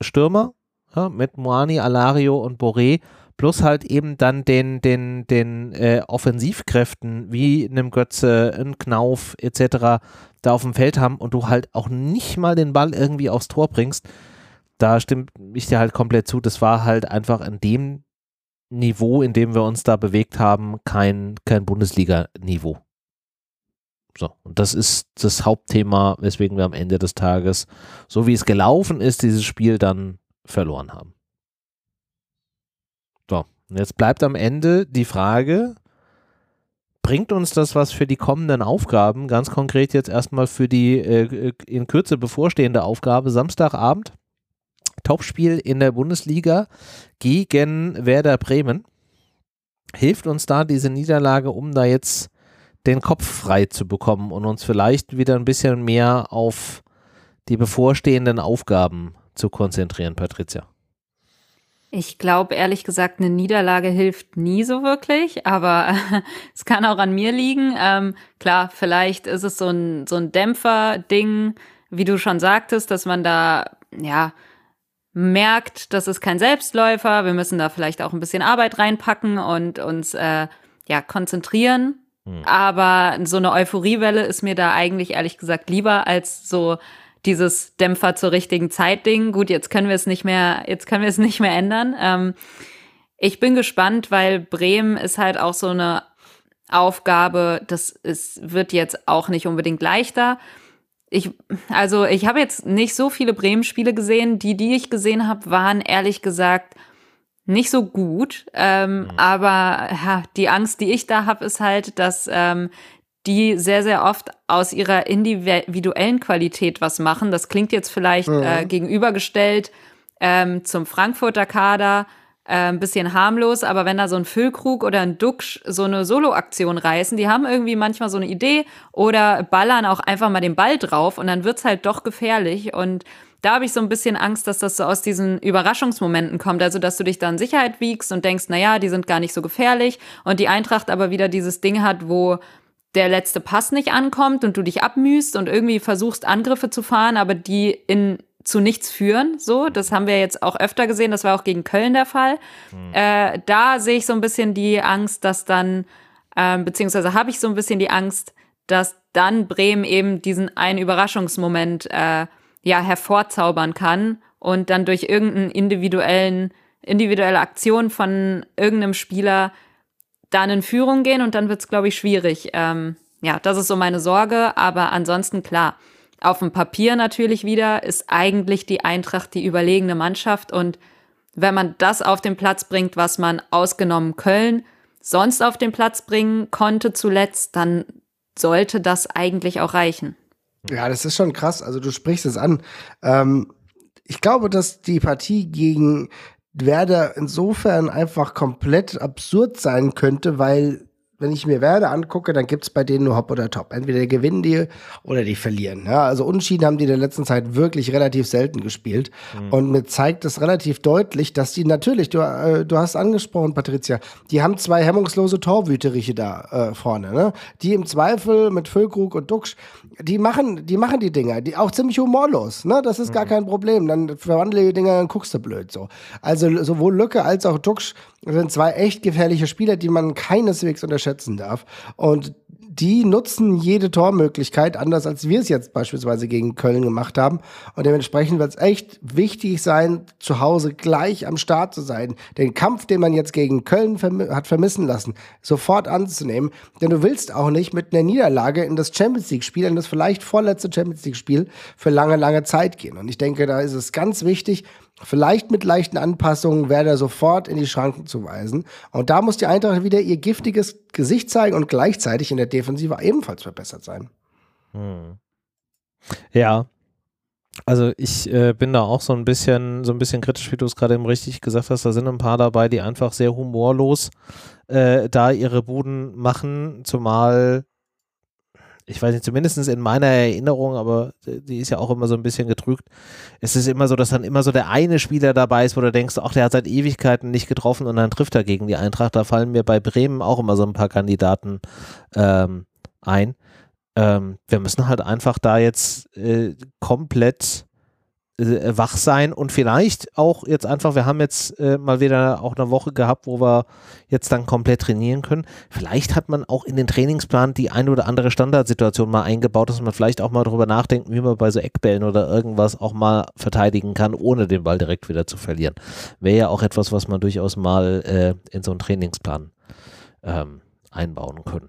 Stürmer ja, mit Moani, Alario und Boré plus halt eben dann den, den, den äh, Offensivkräften wie einem Götze, ein Knauf etc. da auf dem Feld haben und du halt auch nicht mal den Ball irgendwie aufs Tor bringst, da stimmt ich dir halt komplett zu. Das war halt einfach in dem Niveau, in dem wir uns da bewegt haben, kein, kein Bundesliga-Niveau. So, und das ist das Hauptthema, weswegen wir am Ende des Tages, so wie es gelaufen ist, dieses Spiel dann verloren haben. Jetzt bleibt am Ende die Frage, bringt uns das was für die kommenden Aufgaben, ganz konkret jetzt erstmal für die äh, in Kürze bevorstehende Aufgabe Samstagabend? Topspiel in der Bundesliga gegen Werder Bremen. Hilft uns da diese Niederlage, um da jetzt den Kopf frei zu bekommen und uns vielleicht wieder ein bisschen mehr auf die bevorstehenden Aufgaben zu konzentrieren, Patricia? Ich glaube ehrlich gesagt, eine Niederlage hilft nie so wirklich, aber es kann auch an mir liegen. Ähm, klar, vielleicht ist es so ein, so ein Dämpfer-Ding, wie du schon sagtest, dass man da, ja, merkt, das ist kein Selbstläufer, wir müssen da vielleicht auch ein bisschen Arbeit reinpacken und uns äh, ja konzentrieren. Hm. Aber so eine Euphoriewelle ist mir da eigentlich ehrlich gesagt lieber als so dieses Dämpfer zur richtigen Zeit Ding. Gut, jetzt können wir es nicht mehr, jetzt können wir es nicht mehr ändern. Ähm, ich bin gespannt, weil Bremen ist halt auch so eine Aufgabe, das ist, wird jetzt auch nicht unbedingt leichter ich, also ich habe jetzt nicht so viele Bremen-Spiele gesehen. Die, die ich gesehen habe, waren ehrlich gesagt nicht so gut. Ähm, mhm. Aber ja, die Angst, die ich da habe, ist halt, dass ähm, die sehr, sehr oft aus ihrer individuellen Qualität was machen. Das klingt jetzt vielleicht mhm. äh, gegenübergestellt ähm, zum Frankfurter Kader äh, ein bisschen harmlos, aber wenn da so ein Füllkrug oder ein Duxch so eine Solo-Aktion reißen, die haben irgendwie manchmal so eine Idee oder ballern auch einfach mal den Ball drauf und dann wird's halt doch gefährlich und da habe ich so ein bisschen Angst, dass das so aus diesen Überraschungsmomenten kommt. Also, dass du dich da in Sicherheit wiegst und denkst, naja, die sind gar nicht so gefährlich. Und die Eintracht aber wieder dieses Ding hat, wo der letzte Pass nicht ankommt und du dich abmühst und irgendwie versuchst, Angriffe zu fahren, aber die in zu nichts führen. So, das haben wir jetzt auch öfter gesehen. Das war auch gegen Köln der Fall. Mhm. Äh, da sehe ich so ein bisschen die Angst, dass dann, äh, beziehungsweise habe ich so ein bisschen die Angst, dass dann Bremen eben diesen einen Überraschungsmoment äh, ja hervorzaubern kann und dann durch irgendeinen individuellen individuelle Aktion von irgendeinem Spieler dann in Führung gehen und dann wird es, glaube ich, schwierig. Ähm, ja, das ist so meine Sorge, aber ansonsten klar auf dem Papier natürlich wieder ist eigentlich die Eintracht die überlegene Mannschaft und wenn man das auf den Platz bringt, was man ausgenommen Köln sonst auf den Platz bringen konnte zuletzt, dann sollte das eigentlich auch reichen. Ja, das ist schon krass. Also du sprichst es an. Ähm, ich glaube, dass die Partie gegen Werder insofern einfach komplett absurd sein könnte, weil wenn ich mir Werde angucke, dann gibt's bei denen nur Hop oder Top. Entweder gewinnen die oder die verlieren. Ja, also Unschieden haben die in der letzten Zeit wirklich relativ selten gespielt. Mhm. Und mir zeigt es relativ deutlich, dass die natürlich, du, äh, du hast angesprochen, Patricia, die haben zwei hemmungslose Torwüteriche da äh, vorne, ne? Die im Zweifel mit Füllkrug und Duxch, die machen, die machen die Dinger, die auch ziemlich humorlos, ne? Das ist mhm. gar kein Problem. Dann verwandle die Dinger, dann guckst du blöd so. Also sowohl Lücke als auch Duxch sind zwei echt gefährliche Spieler, die man keineswegs unterschätzen darf. Und die nutzen jede Tormöglichkeit, anders als wir es jetzt beispielsweise gegen Köln gemacht haben. Und dementsprechend wird es echt wichtig sein, zu Hause gleich am Start zu sein. Den Kampf, den man jetzt gegen Köln verm hat vermissen lassen, sofort anzunehmen. Denn du willst auch nicht mit einer Niederlage in das Champions League-Spiel, in das vielleicht vorletzte Champions League-Spiel für lange, lange Zeit gehen. Und ich denke, da ist es ganz wichtig, vielleicht mit leichten Anpassungen Werder sofort in die Schranken zu weisen. Und da muss die Eintracht wieder ihr giftiges Gesicht zeigen und gleichzeitig in der Defensive ebenfalls verbessert sein. Hm. Ja. Also ich äh, bin da auch so ein bisschen, so ein bisschen kritisch, wie du es gerade eben richtig gesagt hast. Da sind ein paar dabei, die einfach sehr humorlos äh, da ihre Buden machen, zumal ich weiß nicht, zumindest in meiner Erinnerung, aber die ist ja auch immer so ein bisschen getrügt. Es ist immer so, dass dann immer so der eine Spieler dabei ist, wo du denkst, ach, der hat seit Ewigkeiten nicht getroffen und dann trifft er gegen die Eintracht. Da fallen mir bei Bremen auch immer so ein paar Kandidaten ähm, ein. Ähm, wir müssen halt einfach da jetzt äh, komplett äh, wach sein und vielleicht auch jetzt einfach, wir haben jetzt äh, mal wieder auch eine Woche gehabt, wo wir jetzt dann komplett trainieren können. Vielleicht hat man auch in den Trainingsplan die eine oder andere Standardsituation mal eingebaut, dass man vielleicht auch mal darüber nachdenkt, wie man bei so Eckbällen oder irgendwas auch mal verteidigen kann, ohne den Ball direkt wieder zu verlieren. Wäre ja auch etwas, was man durchaus mal äh, in so einen Trainingsplan ähm, einbauen können.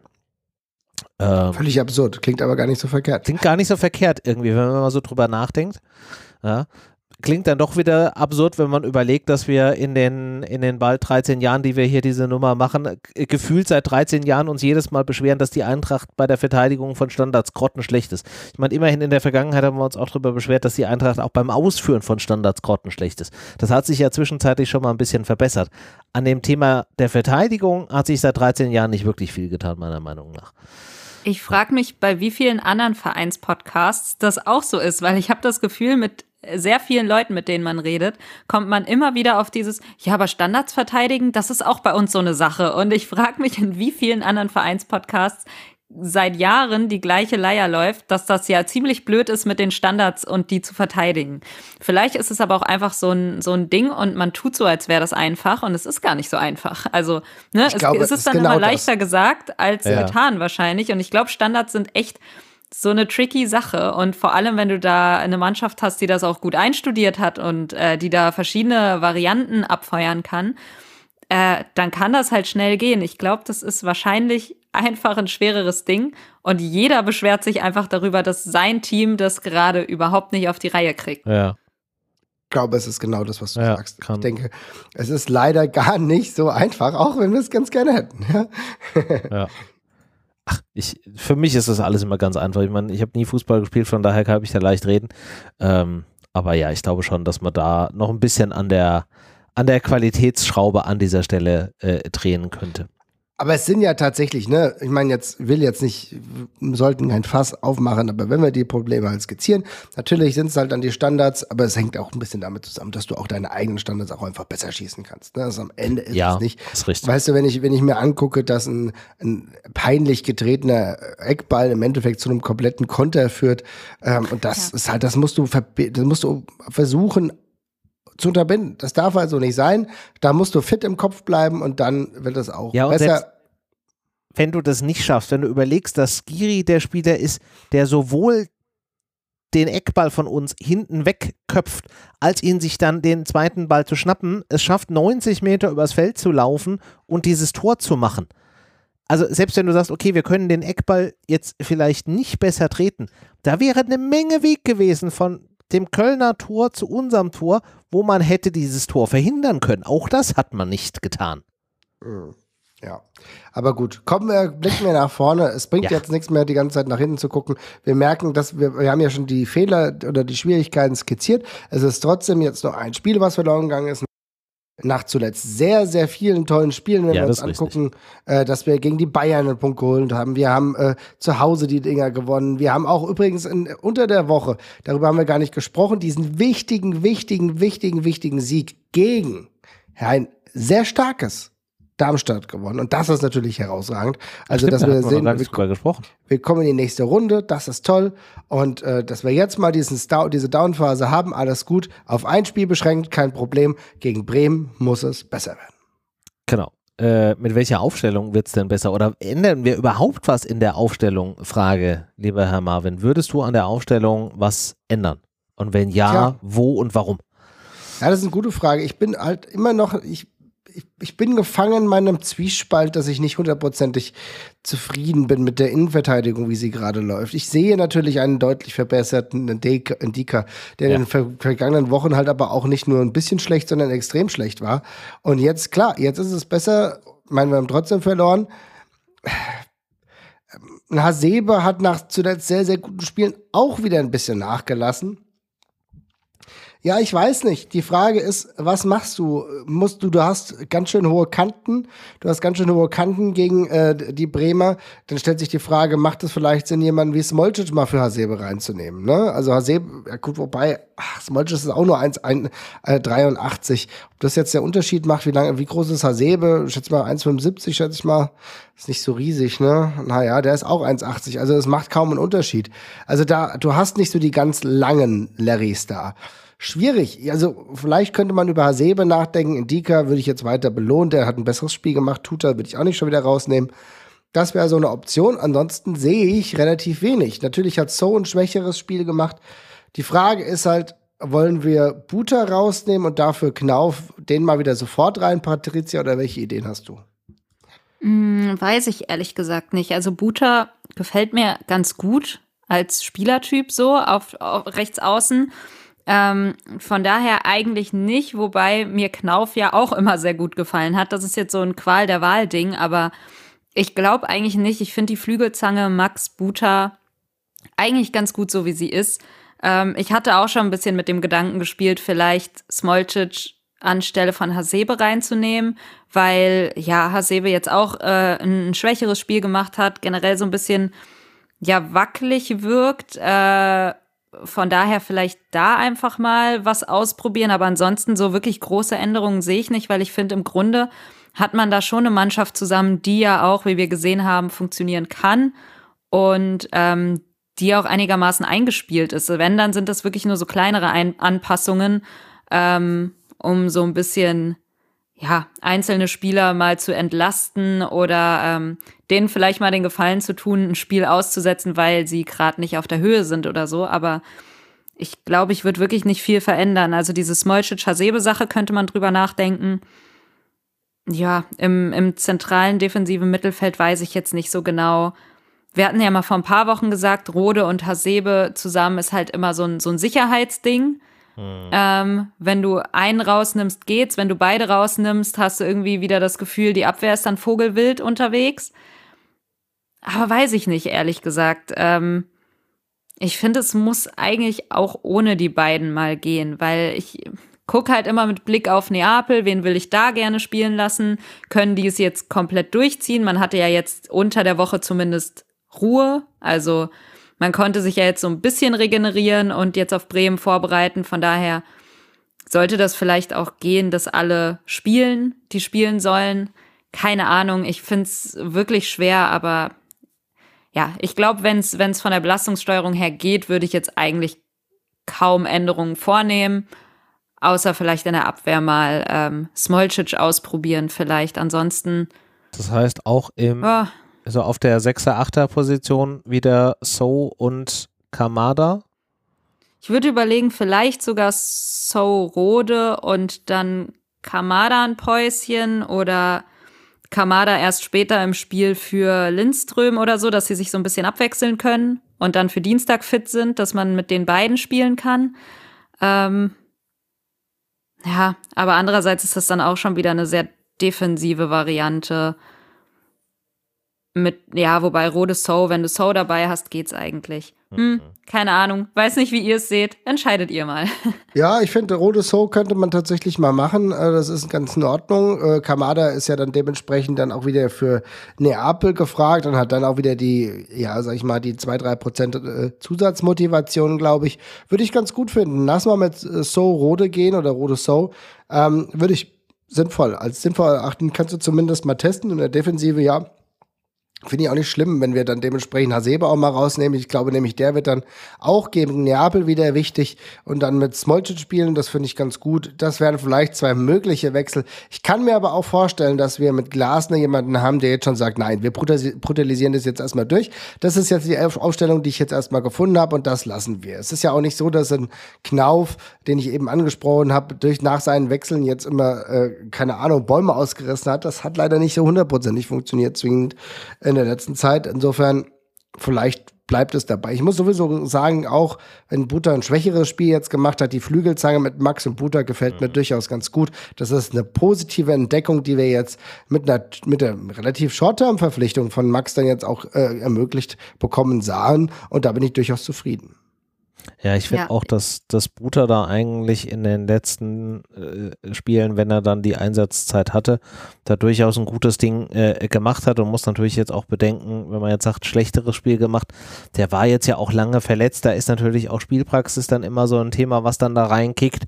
Ähm, Völlig absurd, klingt aber gar nicht so verkehrt. Klingt gar nicht so verkehrt irgendwie, wenn man mal so drüber nachdenkt. Ja. Klingt dann doch wieder absurd, wenn man überlegt, dass wir in den, in den bald 13 Jahren, die wir hier diese Nummer machen, gefühlt seit 13 Jahren uns jedes Mal beschweren, dass die Eintracht bei der Verteidigung von Standards grottenschlecht ist. Ich meine, immerhin in der Vergangenheit haben wir uns auch darüber beschwert, dass die Eintracht auch beim Ausführen von Standards grottenschlecht ist. Das hat sich ja zwischenzeitlich schon mal ein bisschen verbessert. An dem Thema der Verteidigung hat sich seit 13 Jahren nicht wirklich viel getan, meiner Meinung nach. Ich frage mich, bei wie vielen anderen Vereinspodcasts das auch so ist, weil ich habe das Gefühl, mit sehr vielen Leuten, mit denen man redet, kommt man immer wieder auf dieses, ja, aber Standards verteidigen, das ist auch bei uns so eine Sache. Und ich frage mich, in wie vielen anderen Vereinspodcasts seit Jahren die gleiche Leier läuft, dass das ja ziemlich blöd ist mit den Standards und die zu verteidigen. Vielleicht ist es aber auch einfach so ein, so ein Ding und man tut so, als wäre das einfach und es ist gar nicht so einfach. Also, ne, es, glaube, es, ist dann genau immer leichter das. gesagt als ja. getan wahrscheinlich und ich glaube, Standards sind echt so eine tricky Sache. Und vor allem, wenn du da eine Mannschaft hast, die das auch gut einstudiert hat und äh, die da verschiedene Varianten abfeuern kann, äh, dann kann das halt schnell gehen. Ich glaube, das ist wahrscheinlich einfach ein schwereres Ding. Und jeder beschwert sich einfach darüber, dass sein Team das gerade überhaupt nicht auf die Reihe kriegt. Ja. Ich glaube, es ist genau das, was du ja, sagst. Kann. Ich denke, es ist leider gar nicht so einfach, auch wenn wir es ganz gerne hätten. Ja. ja. Ach, ich, für mich ist das alles immer ganz einfach. Ich meine, ich habe nie Fußball gespielt, von daher kann ich da leicht reden. Ähm, aber ja, ich glaube schon, dass man da noch ein bisschen an der, an der Qualitätsschraube an dieser Stelle äh, drehen könnte. Aber es sind ja tatsächlich, ne, ich meine, jetzt will jetzt nicht, wir sollten kein Fass aufmachen, aber wenn wir die Probleme halt skizzieren, natürlich sind es halt dann die Standards, aber es hängt auch ein bisschen damit zusammen, dass du auch deine eigenen Standards auch einfach besser schießen kannst. Ne? Also am Ende ist ja, es nicht. Ist richtig. Weißt du, wenn ich, wenn ich mir angucke, dass ein, ein peinlich getretener Eckball im Endeffekt zu einem kompletten Konter führt, ähm, und das ja. ist halt, das musst du, das musst du versuchen, zu unterbinden. Das darf also nicht sein. Da musst du fit im Kopf bleiben und dann wird es auch ja, besser. Selbst, wenn du das nicht schaffst, wenn du überlegst, dass Skiri der Spieler ist, der sowohl den Eckball von uns hinten wegköpft, als ihn sich dann den zweiten Ball zu schnappen, es schafft 90 Meter übers Feld zu laufen und dieses Tor zu machen. Also selbst wenn du sagst, okay, wir können den Eckball jetzt vielleicht nicht besser treten, da wäre eine Menge Weg gewesen von dem Kölner Tor zu unserem Tor, wo man hätte dieses Tor verhindern können. Auch das hat man nicht getan. Mhm. Ja, aber gut, kommen wir, blicken wir nach vorne. Es bringt ja. jetzt nichts mehr, die ganze Zeit nach hinten zu gucken. Wir merken, dass wir, wir haben ja schon die Fehler oder die Schwierigkeiten skizziert. Es ist trotzdem jetzt noch ein Spiel, was verloren gegangen ist. Nach zuletzt sehr, sehr vielen tollen Spielen, wenn ja, wir uns angucken, äh, dass wir gegen die Bayern einen Punkt geholt haben. Wir haben äh, zu Hause die Dinger gewonnen. Wir haben auch übrigens in, unter der Woche, darüber haben wir gar nicht gesprochen, diesen wichtigen, wichtigen, wichtigen, wichtigen Sieg gegen ein sehr starkes Darmstadt gewonnen. Und das ist natürlich herausragend. Also, Stimmt, dass wir sehen, wir, wir, kommen in die nächste Runde, das ist toll. Und äh, dass wir jetzt mal diesen Stau, diese Downphase haben, alles gut. Auf ein Spiel beschränkt, kein Problem. Gegen Bremen muss es besser werden. Genau. Äh, mit welcher Aufstellung wird es denn besser? Oder ändern wir überhaupt was in der Aufstellung? Frage, lieber Herr Marvin. Würdest du an der Aufstellung was ändern? Und wenn ja, Tja. wo und warum? Ja, das ist eine gute Frage. Ich bin halt immer noch, ich ich, ich bin gefangen in meinem Zwiespalt, dass ich nicht hundertprozentig zufrieden bin mit der Innenverteidigung, wie sie gerade läuft. Ich sehe natürlich einen deutlich verbesserten Indika, der ja. in den ver vergangenen Wochen halt aber auch nicht nur ein bisschen schlecht, sondern extrem schlecht war. Und jetzt, klar, jetzt ist es besser. Ich meine, wir haben trotzdem verloren. Hasebe hat nach zuletzt sehr, sehr guten Spielen auch wieder ein bisschen nachgelassen. Ja, ich weiß nicht. Die Frage ist, was machst du? Musst du, du hast ganz schön hohe Kanten, du hast ganz schön hohe Kanten gegen äh, die Bremer. Dann stellt sich die Frage, macht es vielleicht Sinn, jemanden wie Smolcic mal für Hasebe reinzunehmen? Ne? Also Hasebe, ja gut, wobei, ach, Smolcic ist auch nur 1,83. Äh, Ob das jetzt der Unterschied macht, wie lange, wie groß ist Hasebe? Schätze mal 1,75, schätze ich mal. Ist nicht so riesig, ne? Naja, der ist auch 1,80. Also das macht kaum einen Unterschied. Also da, du hast nicht so die ganz langen Larrys da schwierig. Also vielleicht könnte man über Hasebe nachdenken. Indika würde ich jetzt weiter belohnen. Der hat ein besseres Spiel gemacht. Tuta würde ich auch nicht schon wieder rausnehmen. Das wäre so eine Option. Ansonsten sehe ich relativ wenig. Natürlich hat So ein schwächeres Spiel gemacht. Die Frage ist halt, wollen wir Buta rausnehmen und dafür Knauf den mal wieder sofort rein, Patricia, oder welche Ideen hast du? Hm, weiß ich ehrlich gesagt nicht. Also Buta gefällt mir ganz gut als Spielertyp so auf, auf rechts außen. Ähm, von daher eigentlich nicht, wobei mir Knauf ja auch immer sehr gut gefallen hat. Das ist jetzt so ein Qual der Wahl-Ding, aber ich glaube eigentlich nicht. Ich finde die Flügelzange Max Buta eigentlich ganz gut so, wie sie ist. Ähm, ich hatte auch schon ein bisschen mit dem Gedanken gespielt, vielleicht Smolcic anstelle von Hasebe reinzunehmen, weil ja Hasebe jetzt auch äh, ein schwächeres Spiel gemacht hat, generell so ein bisschen ja wackelig wirkt. Äh, von daher vielleicht da einfach mal was ausprobieren. Aber ansonsten so wirklich große Änderungen sehe ich nicht, weil ich finde, im Grunde hat man da schon eine Mannschaft zusammen, die ja auch, wie wir gesehen haben, funktionieren kann und ähm, die auch einigermaßen eingespielt ist. Wenn, dann sind das wirklich nur so kleinere Ein Anpassungen, ähm, um so ein bisschen ja, einzelne Spieler mal zu entlasten oder ähm, denen vielleicht mal den Gefallen zu tun, ein Spiel auszusetzen, weil sie gerade nicht auf der Höhe sind oder so. Aber ich glaube, ich würde wirklich nicht viel verändern. Also diese Smolcic-Hasebe-Sache könnte man drüber nachdenken. Ja, im, im zentralen defensiven Mittelfeld weiß ich jetzt nicht so genau. Wir hatten ja mal vor ein paar Wochen gesagt, Rode und Hasebe zusammen ist halt immer so ein, so ein Sicherheitsding. Mhm. Ähm, wenn du einen rausnimmst, geht's. Wenn du beide rausnimmst, hast du irgendwie wieder das Gefühl, die Abwehr ist dann vogelwild unterwegs. Aber weiß ich nicht, ehrlich gesagt. Ähm, ich finde, es muss eigentlich auch ohne die beiden mal gehen, weil ich gucke halt immer mit Blick auf Neapel, wen will ich da gerne spielen lassen? Können die es jetzt komplett durchziehen? Man hatte ja jetzt unter der Woche zumindest Ruhe, also man konnte sich ja jetzt so ein bisschen regenerieren und jetzt auf Bremen vorbereiten. Von daher sollte das vielleicht auch gehen, dass alle spielen, die spielen sollen. Keine Ahnung, ich finde es wirklich schwer, aber ja, ich glaube, wenn es von der Belastungssteuerung her geht, würde ich jetzt eigentlich kaum Änderungen vornehmen. Außer vielleicht in der Abwehr mal ähm, Smolcic ausprobieren, vielleicht. Ansonsten. Das heißt, auch im, oh, also auf der 6er, 8er Position wieder So und Kamada. Ich würde überlegen, vielleicht sogar So Rode und dann Kamada ein Päuschen oder Kamada erst später im Spiel für Lindström oder so, dass sie sich so ein bisschen abwechseln können und dann für Dienstag fit sind, dass man mit den beiden spielen kann. Ähm ja, aber andererseits ist das dann auch schon wieder eine sehr defensive Variante mit, ja, wobei rote So, wenn du So dabei hast, geht's eigentlich. Hm, mhm. keine Ahnung. Weiß nicht, wie ihr es seht. Entscheidet ihr mal. Ja, ich finde, rote So könnte man tatsächlich mal machen. Äh, das ist ganz in Ordnung. Äh, Kamada ist ja dann dementsprechend dann auch wieder für Neapel gefragt und hat dann auch wieder die, ja, sag ich mal, die zwei drei Prozent äh, Zusatzmotivation, glaube ich. Würde ich ganz gut finden. Lass mal mit So Rode gehen oder rote So. Ähm, Würde ich sinnvoll, als sinnvoll erachten. Kannst du zumindest mal testen. In der Defensive, ja Finde ich auch nicht schlimm, wenn wir dann dementsprechend Hasebe auch mal rausnehmen. Ich glaube nämlich, der wird dann auch gegen Neapel wieder wichtig und dann mit Smolcic spielen. Das finde ich ganz gut. Das wären vielleicht zwei mögliche Wechsel. Ich kann mir aber auch vorstellen, dass wir mit Glasner jemanden haben, der jetzt schon sagt, nein, wir brutalisieren das jetzt erstmal durch. Das ist jetzt die Aufstellung, die ich jetzt erstmal gefunden habe und das lassen wir. Es ist ja auch nicht so, dass ein Knauf, den ich eben angesprochen habe, durch nach seinen Wechseln jetzt immer, äh, keine Ahnung, Bäume ausgerissen hat. Das hat leider nicht so hundertprozentig funktioniert zwingend in der letzten Zeit. Insofern, vielleicht bleibt es dabei. Ich muss sowieso sagen, auch wenn Buta ein schwächeres Spiel jetzt gemacht hat, die Flügelzange mit Max und Buta gefällt mhm. mir durchaus ganz gut. Das ist eine positive Entdeckung, die wir jetzt mit einer, mit der relativ Short-Term-Verpflichtung von Max dann jetzt auch äh, ermöglicht bekommen sahen. Und da bin ich durchaus zufrieden. Ja, ich finde Ja. auch, dass, dass Buter da eigentlich in den letzten äh, Spielen, wenn er dann die Einsatzzeit hatte, da durchaus ein gutes Ding äh, gemacht hat und muss natürlich jetzt auch bedenken, wenn man jetzt sagt, schlechteres Spiel gemacht, der war jetzt ja auch lange verletzt, da ist natürlich auch Spielpraxis dann immer so ein Thema, was dann da reinkickt,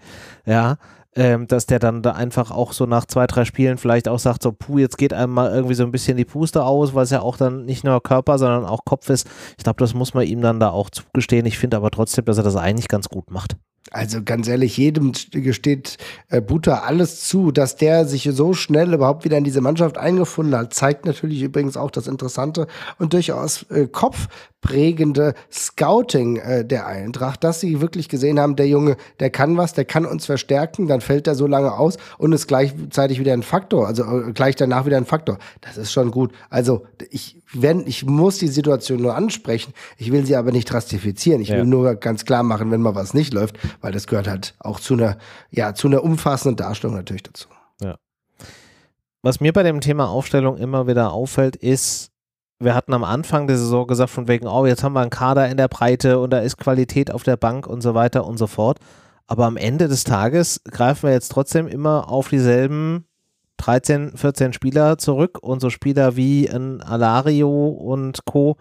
ja, ähm, dass der dann da einfach auch so nach zwei, drei Spielen vielleicht auch sagt, so, puh, jetzt geht einem mal irgendwie so ein bisschen die Puste aus, weil es ja auch dann nicht nur Körper, sondern auch Kopf ist. Ich glaube, das muss man ihm dann da auch zugestehen. Ich finde aber trotzdem, dass er das eigentlich ganz gut macht. Also ganz ehrlich, jedem gesteht äh, Buta alles zu, dass der sich so schnell überhaupt wieder in diese Mannschaft eingefunden hat. Zeigt natürlich übrigens auch das interessante und durchaus äh, kopfprägende Scouting äh, der Eintracht, dass sie wirklich gesehen haben, der Junge, der kann was, der kann uns verstärken, dann fällt er so lange aus und ist gleichzeitig wieder ein Faktor, also äh, gleich danach wieder ein Faktor. Das ist schon gut. Also ich, wenn, ich muss die Situation nur ansprechen, ich will sie aber nicht drastifizieren. Ich Ja. will nur ganz klar machen, wenn mal was nicht läuft, weil das gehört halt auch zu einer, ja, zu einer umfassenden Darstellung natürlich dazu. Was mir bei dem Thema Aufstellung immer wieder auffällt, ist, wir hatten am Anfang der Saison gesagt, von wegen, oh, jetzt haben wir einen Kader in der Breite und da ist Qualität auf der Bank und so weiter und so fort. Aber am Ende des Tages greifen wir jetzt trotzdem immer auf dieselben 13, 14 Spieler zurück und so Spieler wie ein Alario und Co.,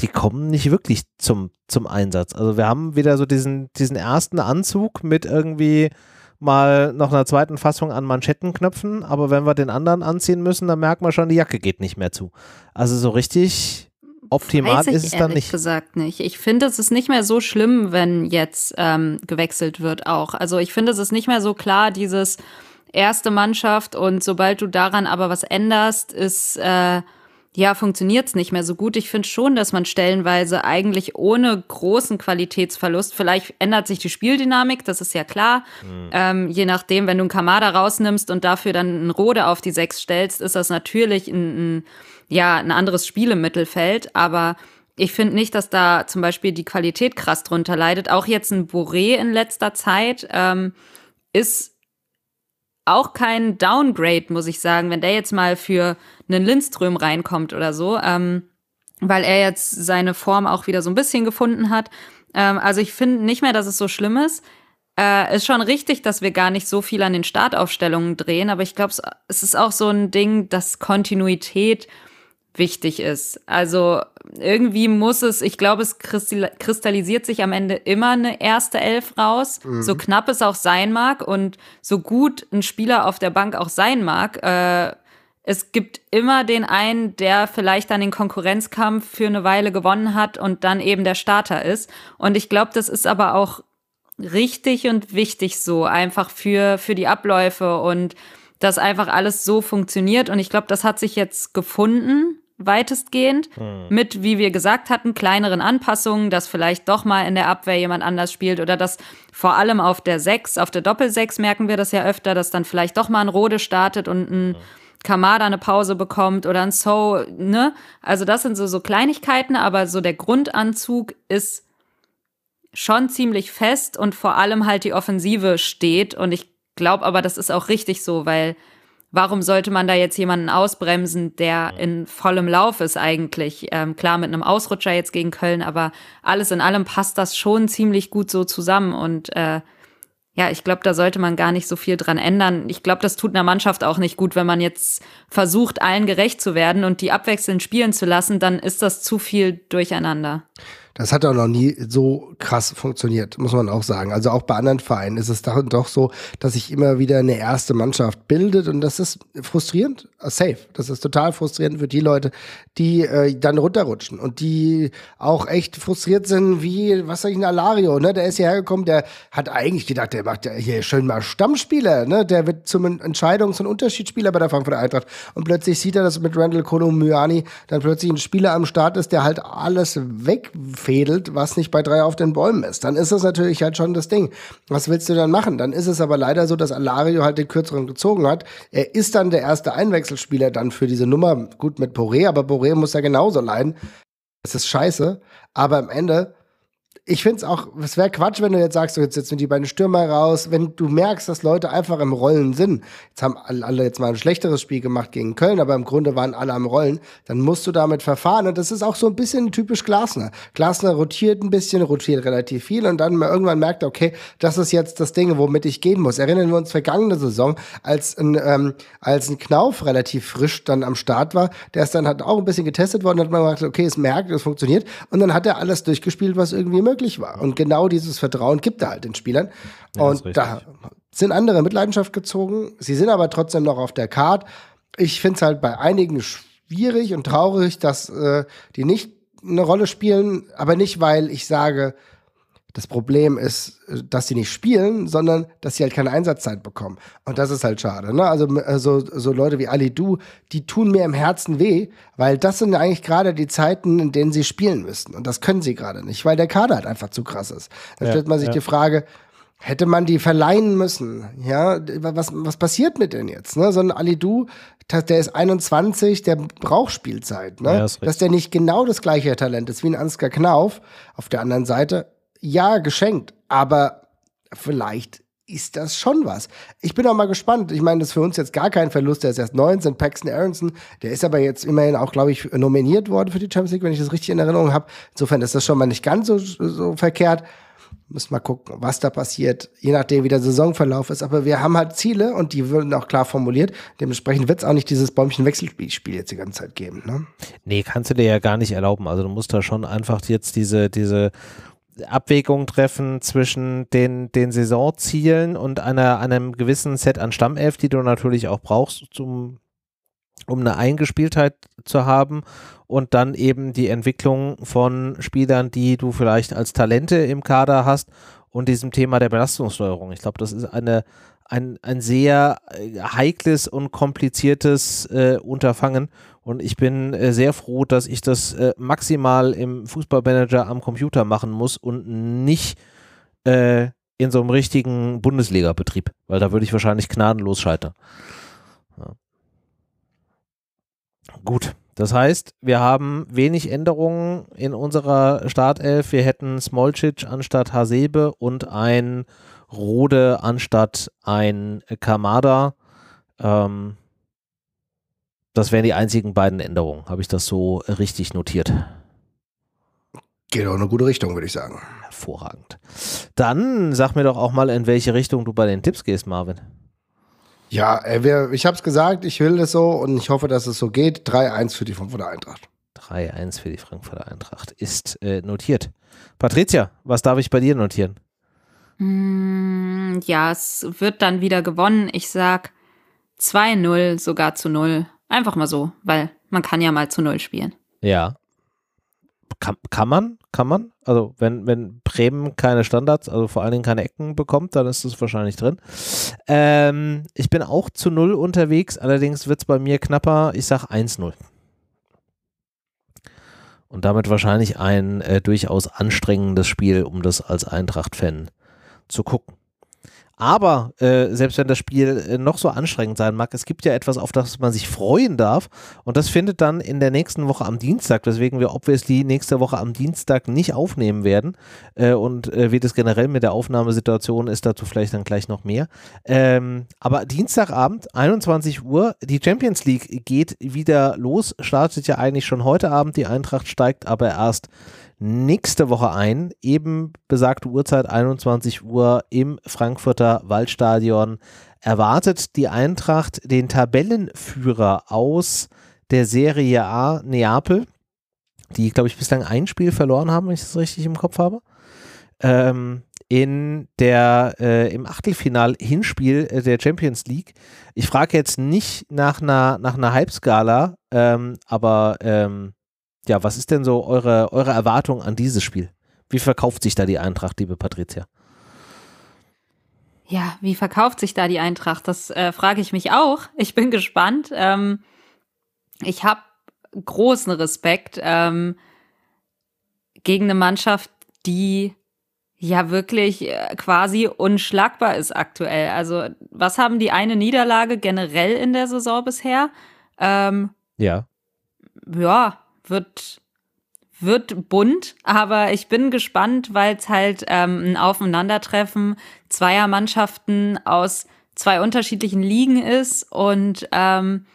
die kommen nicht wirklich zum, zum Einsatz. Also wir haben wieder so diesen, diesen ersten Anzug mit irgendwie mal noch einer zweiten Fassung an Manschettenknöpfen, aber wenn wir den anderen anziehen müssen, dann merkt man schon, die Jacke geht nicht mehr zu. Also so richtig optimal ist es dann nicht. gesagt nicht. Ich finde, es ist nicht mehr so schlimm, wenn jetzt ähm, gewechselt wird auch. Also ich finde, es ist nicht mehr so klar, dieses erste Mannschaft und sobald du daran aber was änderst, ist äh, ja, funktioniert es nicht mehr so gut. Ich finde schon, dass man stellenweise eigentlich ohne großen Qualitätsverlust, vielleicht ändert sich die Spieldynamik, das ist ja klar. Ähm, je nachdem, wenn du einen Kamada rausnimmst und dafür dann einen Rode auf die Sechs stellst, ist das natürlich ein, ein, ja, ein anderes Spiel im Mittelfeld. Aber ich finde nicht, dass da zum Beispiel die Qualität krass drunter leidet. Auch jetzt ein Boré in letzter Zeit ähm, ist auch kein Downgrade, muss ich sagen, wenn der jetzt mal für einen Lindström reinkommt oder so, ähm, weil er jetzt seine Form auch wieder so ein bisschen gefunden hat. Ähm, also ich finde nicht mehr, dass es so schlimm ist. Äh, ist schon richtig, dass wir gar nicht so viel an den Startaufstellungen drehen, aber ich glaube, es ist auch so ein Ding, dass Kontinuität wichtig ist. Also irgendwie muss es, ich glaube, es kristal- kristallisiert sich am Ende immer eine erste Elf raus, so knapp es auch sein mag und so gut ein Spieler auf der Bank auch sein mag. Äh, es gibt immer den einen, der vielleicht dann den Konkurrenzkampf für eine Weile gewonnen hat und dann eben der Starter ist. Und ich glaube, das ist aber auch richtig und wichtig so, einfach für, für die Abläufe und dass einfach alles so funktioniert. Und ich glaube, das hat sich jetzt gefunden, weitestgehend, mit, wie wir gesagt hatten, kleineren Anpassungen, dass vielleicht doch mal in der Abwehr jemand anders spielt oder dass vor allem auf der 6, auf der Doppel-6 merken wir das ja öfter, dass dann vielleicht doch mal ein Rode startet und ein Kamada eine Pause bekommt oder ein So, ne? Also das sind so, so Kleinigkeiten, aber so der Grundanzug ist schon ziemlich fest und vor allem halt die Offensive steht. Und ich glaube aber, das ist auch richtig so, weil warum sollte man da jetzt jemanden ausbremsen, der in vollem Lauf ist eigentlich? Ähm, klar, mit einem Ausrutscher jetzt gegen Köln, aber alles in allem passt das schon ziemlich gut so zusammen. Und äh, ja, ich glaube, da sollte man gar nicht so viel dran ändern. Ich glaube, das tut einer Mannschaft auch nicht gut, wenn man jetzt versucht, allen gerecht zu werden und die abwechselnd spielen zu lassen, dann ist das zu viel durcheinander. Das hat auch noch nie so krass funktioniert, muss man auch sagen. Also auch bei anderen Vereinen ist es doch, so, dass sich immer wieder eine erste Mannschaft bildet und das ist frustrierend, safe. Das ist total frustrierend für die Leute, die äh, dann runterrutschen und die auch echt frustriert sind, wie, was sag ich, ein Alario, ne? Der ist hierher gekommen, der hat eigentlich gedacht, der macht ja hier schön mal Stammspieler, ne? Der wird zum Entscheidungs- und Unterschiedsspieler bei der Frankfurter Eintracht und plötzlich sieht er, dass mit Randall Kolomyani dann plötzlich ein Spieler am Start ist, der halt alles wegfädelt, was nicht bei drei auf den Bäumen ist. Dann ist das natürlich halt schon das Ding. Was willst du dann machen? Dann ist es aber leider so, dass Alario halt den kürzeren gezogen hat. Er ist dann der erste Einwechselspieler dann für diese Nummer. Gut mit Poré, aber Poré muss ja genauso leiden. Das ist scheiße. Aber am Ende ich finde es auch, es wäre Quatsch, wenn du jetzt sagst, so jetzt setzen die beiden Stürmer raus, wenn du merkst, dass Leute einfach im Rollen sind. Jetzt haben alle jetzt mal ein schlechteres Spiel gemacht gegen Köln, aber im Grunde waren alle am Rollen. Dann musst du damit verfahren und das ist auch so ein bisschen typisch Glasner. Glasner rotiert ein bisschen, rotiert relativ viel und dann irgendwann merkt er, okay, das ist jetzt das Ding, womit ich gehen muss. Erinnern wir uns vergangene Saison, als ein, ähm, als ein Knauf relativ frisch dann am Start war, der ist dann hat auch ein bisschen getestet worden, hat man gesagt, okay, es merkt, es funktioniert und dann hat er alles durchgespielt, was irgendwie möglich möglich war. Und genau dieses Vertrauen gibt er halt den Spielern. Ja, und da sind andere mit Leidenschaft gezogen. Sie sind aber trotzdem noch auf der Card. Ich finde es halt bei einigen schwierig und traurig, dass äh, die nicht eine Rolle spielen, aber nicht, weil ich sage, das Problem ist, äh, dass sie nicht spielen, sondern dass sie halt keine Einsatzzeit bekommen. Und das ist halt schade. Ne? Also äh, so, so Leute wie Ali Du, die tun mir im Herzen weh, weil das sind eigentlich gerade die Zeiten, in denen sie spielen müssten. Und das können sie gerade nicht, weil der Kader halt einfach zu krass ist. Dann ja, stellt man sich ja. die Frage, hätte man die verleihen müssen? Ja, was, was passiert mit denen jetzt? Ne? So ein Ali Du, der ist 21, der braucht Spielzeit. Ne? Ja, Dass der nicht genau das gleiche Talent ist wie ein Ansgar Knauf. Auf der anderen Seite ja, geschenkt, aber vielleicht ist das schon was. Ich bin auch mal gespannt. Ich meine, das ist für uns jetzt gar kein Verlust. Der ist erst 19, Paxton Aronson. Der ist aber jetzt immerhin auch, glaube ich, nominiert worden für die Champions League, wenn ich das richtig in Erinnerung habe. Insofern ist das schon mal nicht ganz so, so verkehrt. Müssen mal gucken, was da passiert, je nachdem, wie der Saisonverlauf ist. Aber wir haben halt Ziele und die würden auch klar formuliert. Dementsprechend wird es auch nicht dieses Bäumchen-Wechselspiel jetzt die ganze Zeit geben. Ne? Nee, kannst du dir ja gar nicht erlauben. Also du musst da schon einfach jetzt diese, diese Abwägung treffen zwischen den, den Saisonzielen und einer, einem gewissen Set an Stammelf, die du natürlich auch brauchst, zum, um eine Eingespieltheit zu haben und dann eben die Entwicklung von Spielern, die du vielleicht als Talente im Kader hast und diesem Thema der Belastungssteuerung. Ich glaube, das ist eine, ein, ein sehr äh, heikles und kompliziertes äh, Unterfangen und ich bin äh, sehr froh, dass ich das äh, maximal im Fußballmanager am Computer machen muss und nicht äh, in so einem richtigen Bundesliga-Betrieb, weil da würde ich wahrscheinlich gnadenlos scheitern. Ja. Gut, das heißt, wir haben wenig Änderungen in unserer Startelf. Wir hätten Smolcic anstatt Hasebe und ein Rode anstatt ein Kamada. Ähm, das wären die einzigen beiden Änderungen. Habe ich das so richtig notiert? Geht auch in eine gute Richtung, würde ich sagen. Hervorragend. Dann sag mir doch auch mal, in welche Richtung du bei den Tipps gehst, Marvin. Ja, äh, ich habe es gesagt, ich will das so und ich hoffe, dass es so geht. 3-1 für die Frankfurter Eintracht. 3-1 für die Frankfurter Eintracht ist äh, notiert. Patricia, was darf ich bei dir notieren? Mm, ja, es wird dann wieder gewonnen. Ich sag 2-0, sogar zu 0. Einfach mal so, weil man kann ja mal zu null spielen. Ja. Kann, kann man? Kann man? Also wenn, wenn Bremen keine Standards, also vor allen Dingen keine Ecken bekommt, dann ist das wahrscheinlich drin. Ähm, ich bin auch zu null unterwegs, allerdings wird es bei mir knapper. Ich sage 1-0. Und damit wahrscheinlich ein äh, durchaus anstrengendes Spiel, um das als Eintracht-Fan zu gucken. Aber äh, selbst wenn das Spiel äh, noch so anstrengend sein mag, es gibt ja etwas, auf das man sich freuen darf. Und das findet dann in der nächsten Woche am Dienstag, weswegen wir obviously nächste Woche am Dienstag nicht aufnehmen werden. Äh, und äh, wie das generell mit der Aufnahmesituation ist, dazu vielleicht dann gleich noch mehr. Ähm, aber Dienstagabend, 21 Uhr, die Champions League geht wieder los. Startet ja eigentlich schon heute Abend. Die Eintracht steigt aber erst nächste Woche ein, eben besagte Uhrzeit 21 Uhr im Frankfurter Waldstadion. Erwartet die Eintracht den Tabellenführer aus der Serie A Neapel, die, glaube ich, bislang ein Spiel verloren haben, wenn ich das richtig im Kopf habe. Ähm, in der äh, im Achtelfinal-Hinspiel äh, der Champions League. Ich frage jetzt nicht nach einer, nach einer Halbskala, ähm, aber ähm, ja, was ist denn so eure, eure Erwartung an dieses Spiel? Wie verkauft sich da die Eintracht, liebe Patricia? Ja, wie verkauft sich da die Eintracht? Das äh, frage ich mich auch. Ich bin gespannt. Ähm, ich habe großen Respekt ähm, gegen eine Mannschaft, die ja wirklich äh, quasi unschlagbar ist aktuell. Also was haben die eine Niederlage generell in der Saison bisher? Ähm, ja. Ja, wird, wird bunt, aber ich bin gespannt, weil es halt ähm, ein Aufeinandertreffen zweier Mannschaften aus zwei unterschiedlichen Ligen ist und ähm,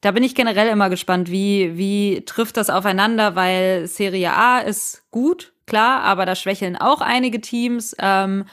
da bin ich generell immer gespannt, wie, wie trifft das aufeinander, weil Serie A ist gut, klar, aber da schwächeln auch einige Teams. Ähm,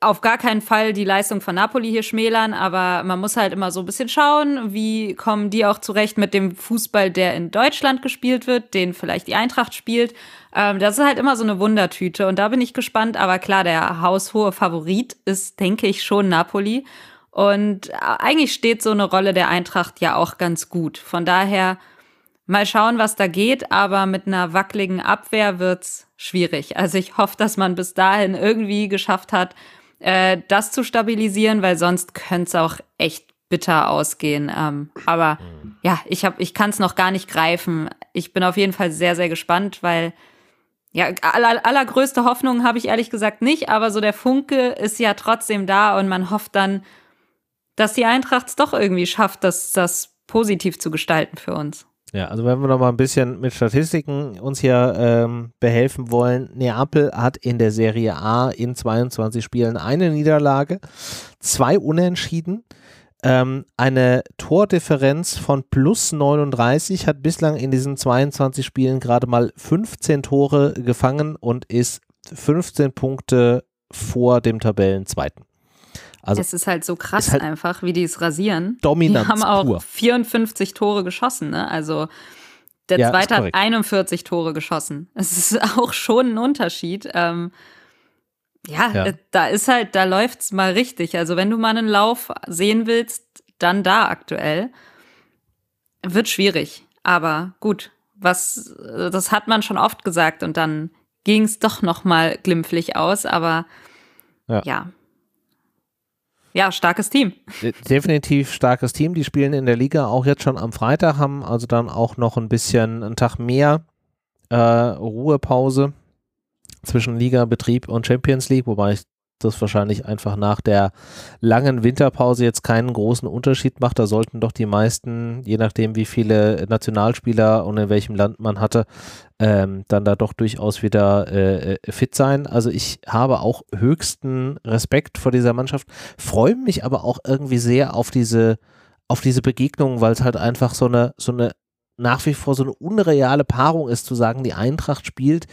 auf gar keinen Fall die Leistung von Napoli hier schmälern, aber man muss halt immer so ein bisschen schauen, wie kommen die auch zurecht mit dem Fußball, der in Deutschland gespielt wird, den vielleicht die Eintracht spielt. Ähm, das ist halt immer so eine Wundertüte und da bin ich gespannt. Aber klar, der haushohe Favorit ist, denke ich, schon Napoli. Und äh, eigentlich steht so eine Rolle der Eintracht ja auch ganz gut. Von daher mal schauen, was da geht, aber mit einer wackeligen Abwehr wird's schwierig. Also ich hoffe, dass man bis dahin irgendwie geschafft hat, äh, das zu stabilisieren, weil sonst könnte es auch echt bitter ausgehen. Ähm, aber ja, ich habe, ich kann es noch gar nicht greifen. Ich bin auf jeden Fall sehr, sehr gespannt, weil ja, aller, allergrößte Hoffnung habe ich ehrlich gesagt nicht, aber so der Funke ist ja trotzdem da und man hofft dann, dass die Eintracht es doch irgendwie schafft, das, das positiv zu gestalten für uns. Ja, also wenn wir noch mal ein bisschen mit Statistiken uns hier ähm, behelfen wollen, Neapel hat in der Serie A in 22 Spielen eine Niederlage, zwei Unentschieden, ähm, eine Tordifferenz von plus 39, hat bislang in diesen 22 Spielen gerade mal 15 Tore gefangen und ist 15 Punkte vor dem Tabellenzweiten. Also es ist halt so krass halt einfach, wie die es rasieren. Dominanz Die haben auch pur. 54 Tore geschossen, ne? Also der Ja, zweite hat korrekt. 41 Tore geschossen. Es ist auch schon ein Unterschied. Ähm, ja, Ja. äh, da ist halt, da läuft's mal richtig. Also wenn du mal einen Lauf sehen willst, dann da aktuell. Wird schwierig. Aber gut, was, äh, das hat man schon oft gesagt und dann ging's doch noch mal glimpflich aus. Aber Ja. ja, ja starkes Team. De- Definitiv starkes Team. Die spielen in der Liga auch jetzt schon am Freitag, haben also dann auch noch ein bisschen einen Tag mehr äh, Ruhepause zwischen Liga, Betrieb und Champions League, wobei ich das wahrscheinlich einfach nach der langen Winterpause jetzt keinen großen Unterschied macht. Da sollten doch die meisten, je nachdem wie viele Nationalspieler und in welchem Land man hatte, ähm, dann da doch durchaus wieder äh, äh, fit sein. Also ich habe auch höchsten Respekt vor dieser Mannschaft, freue mich aber auch irgendwie sehr auf diese, auf diese Begegnung, weil es halt einfach so eine, so eine nach wie vor so eine unreale Paarung ist, zu sagen, die Eintracht spielt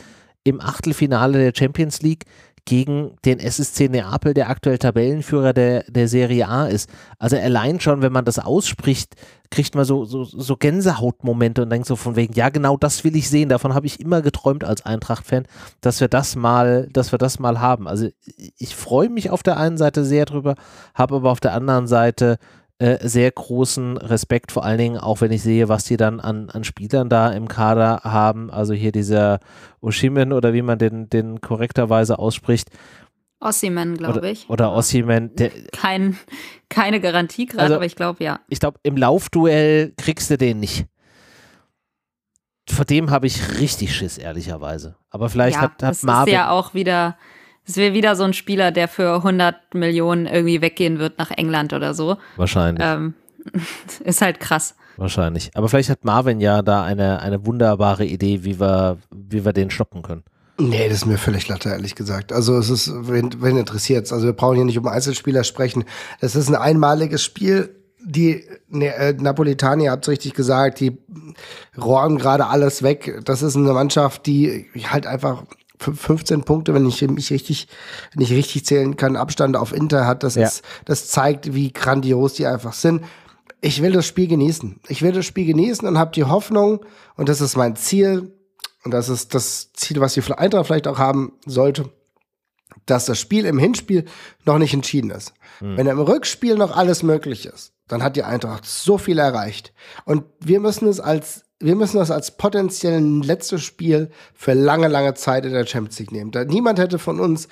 im Achtelfinale der Champions League gegen den SSC Neapel, der aktuell Tabellenführer der, der Serie A ist. Also allein schon, wenn man das ausspricht, kriegt man so, so, so Gänsehautmomente und denkt so von wegen, ja genau das will ich sehen, davon habe ich immer geträumt als Eintracht-Fan, dass wir das mal, dass wir das mal haben. Also ich freue mich auf der einen Seite sehr drüber, habe aber auf der anderen Seite äh, sehr großen Respekt, vor allen Dingen auch wenn ich sehe, was die dann an, an Spielern da im Kader haben. Also hier dieser Oshimen oder wie man den, den korrekterweise ausspricht. Ossiman, glaube ich. oder Ossiman, Kein, keine Garantie gerade, Also- aber ich glaube ja. ich glaube, im Laufduell kriegst du den nicht. Vor dem habe ich richtig Schiss, ehrlicherweise. Aber vielleicht ja, hat, hat das Marvin. ist ja auch wieder, es wäre wieder so ein Spieler, der für 100 Millionen irgendwie weggehen wird nach England oder so. wahrscheinlich, Ähm, ist halt krass. wahrscheinlich. Aber vielleicht hat Marvin ja da eine, eine wunderbare Idee, wie wir, wie wir den stoppen können. Nee, das ist mir völlig latte, ehrlich gesagt. Also es ist, wenn, wenn interessiert's. Also wir brauchen hier nicht um Einzelspieler sprechen. Es ist ein einmaliges Spiel. Die ne, äh, Napolitaner, ihr habt's richtig gesagt, die räumen gerade alles weg. Das ist eine Mannschaft, die halt einfach 15 Punkte, wenn ich mich richtig, wenn ich richtig zählen kann, Abstand auf Inter hat. Das Ja. ist, das zeigt, wie grandios die einfach sind. Ich will das Spiel genießen. Ich will das Spiel genießen und habe die Hoffnung, und das ist mein Ziel, und das ist das Ziel, was die Eintracht vielleicht auch haben sollte, dass das Spiel im Hinspiel noch nicht entschieden ist. Wenn im Rückspiel noch alles möglich ist, dann hat die Eintracht so viel erreicht. Und wir müssen es als wir müssen das als potenziell letztes Spiel für lange, lange Zeit in der Champions League nehmen. Da niemand hätte von uns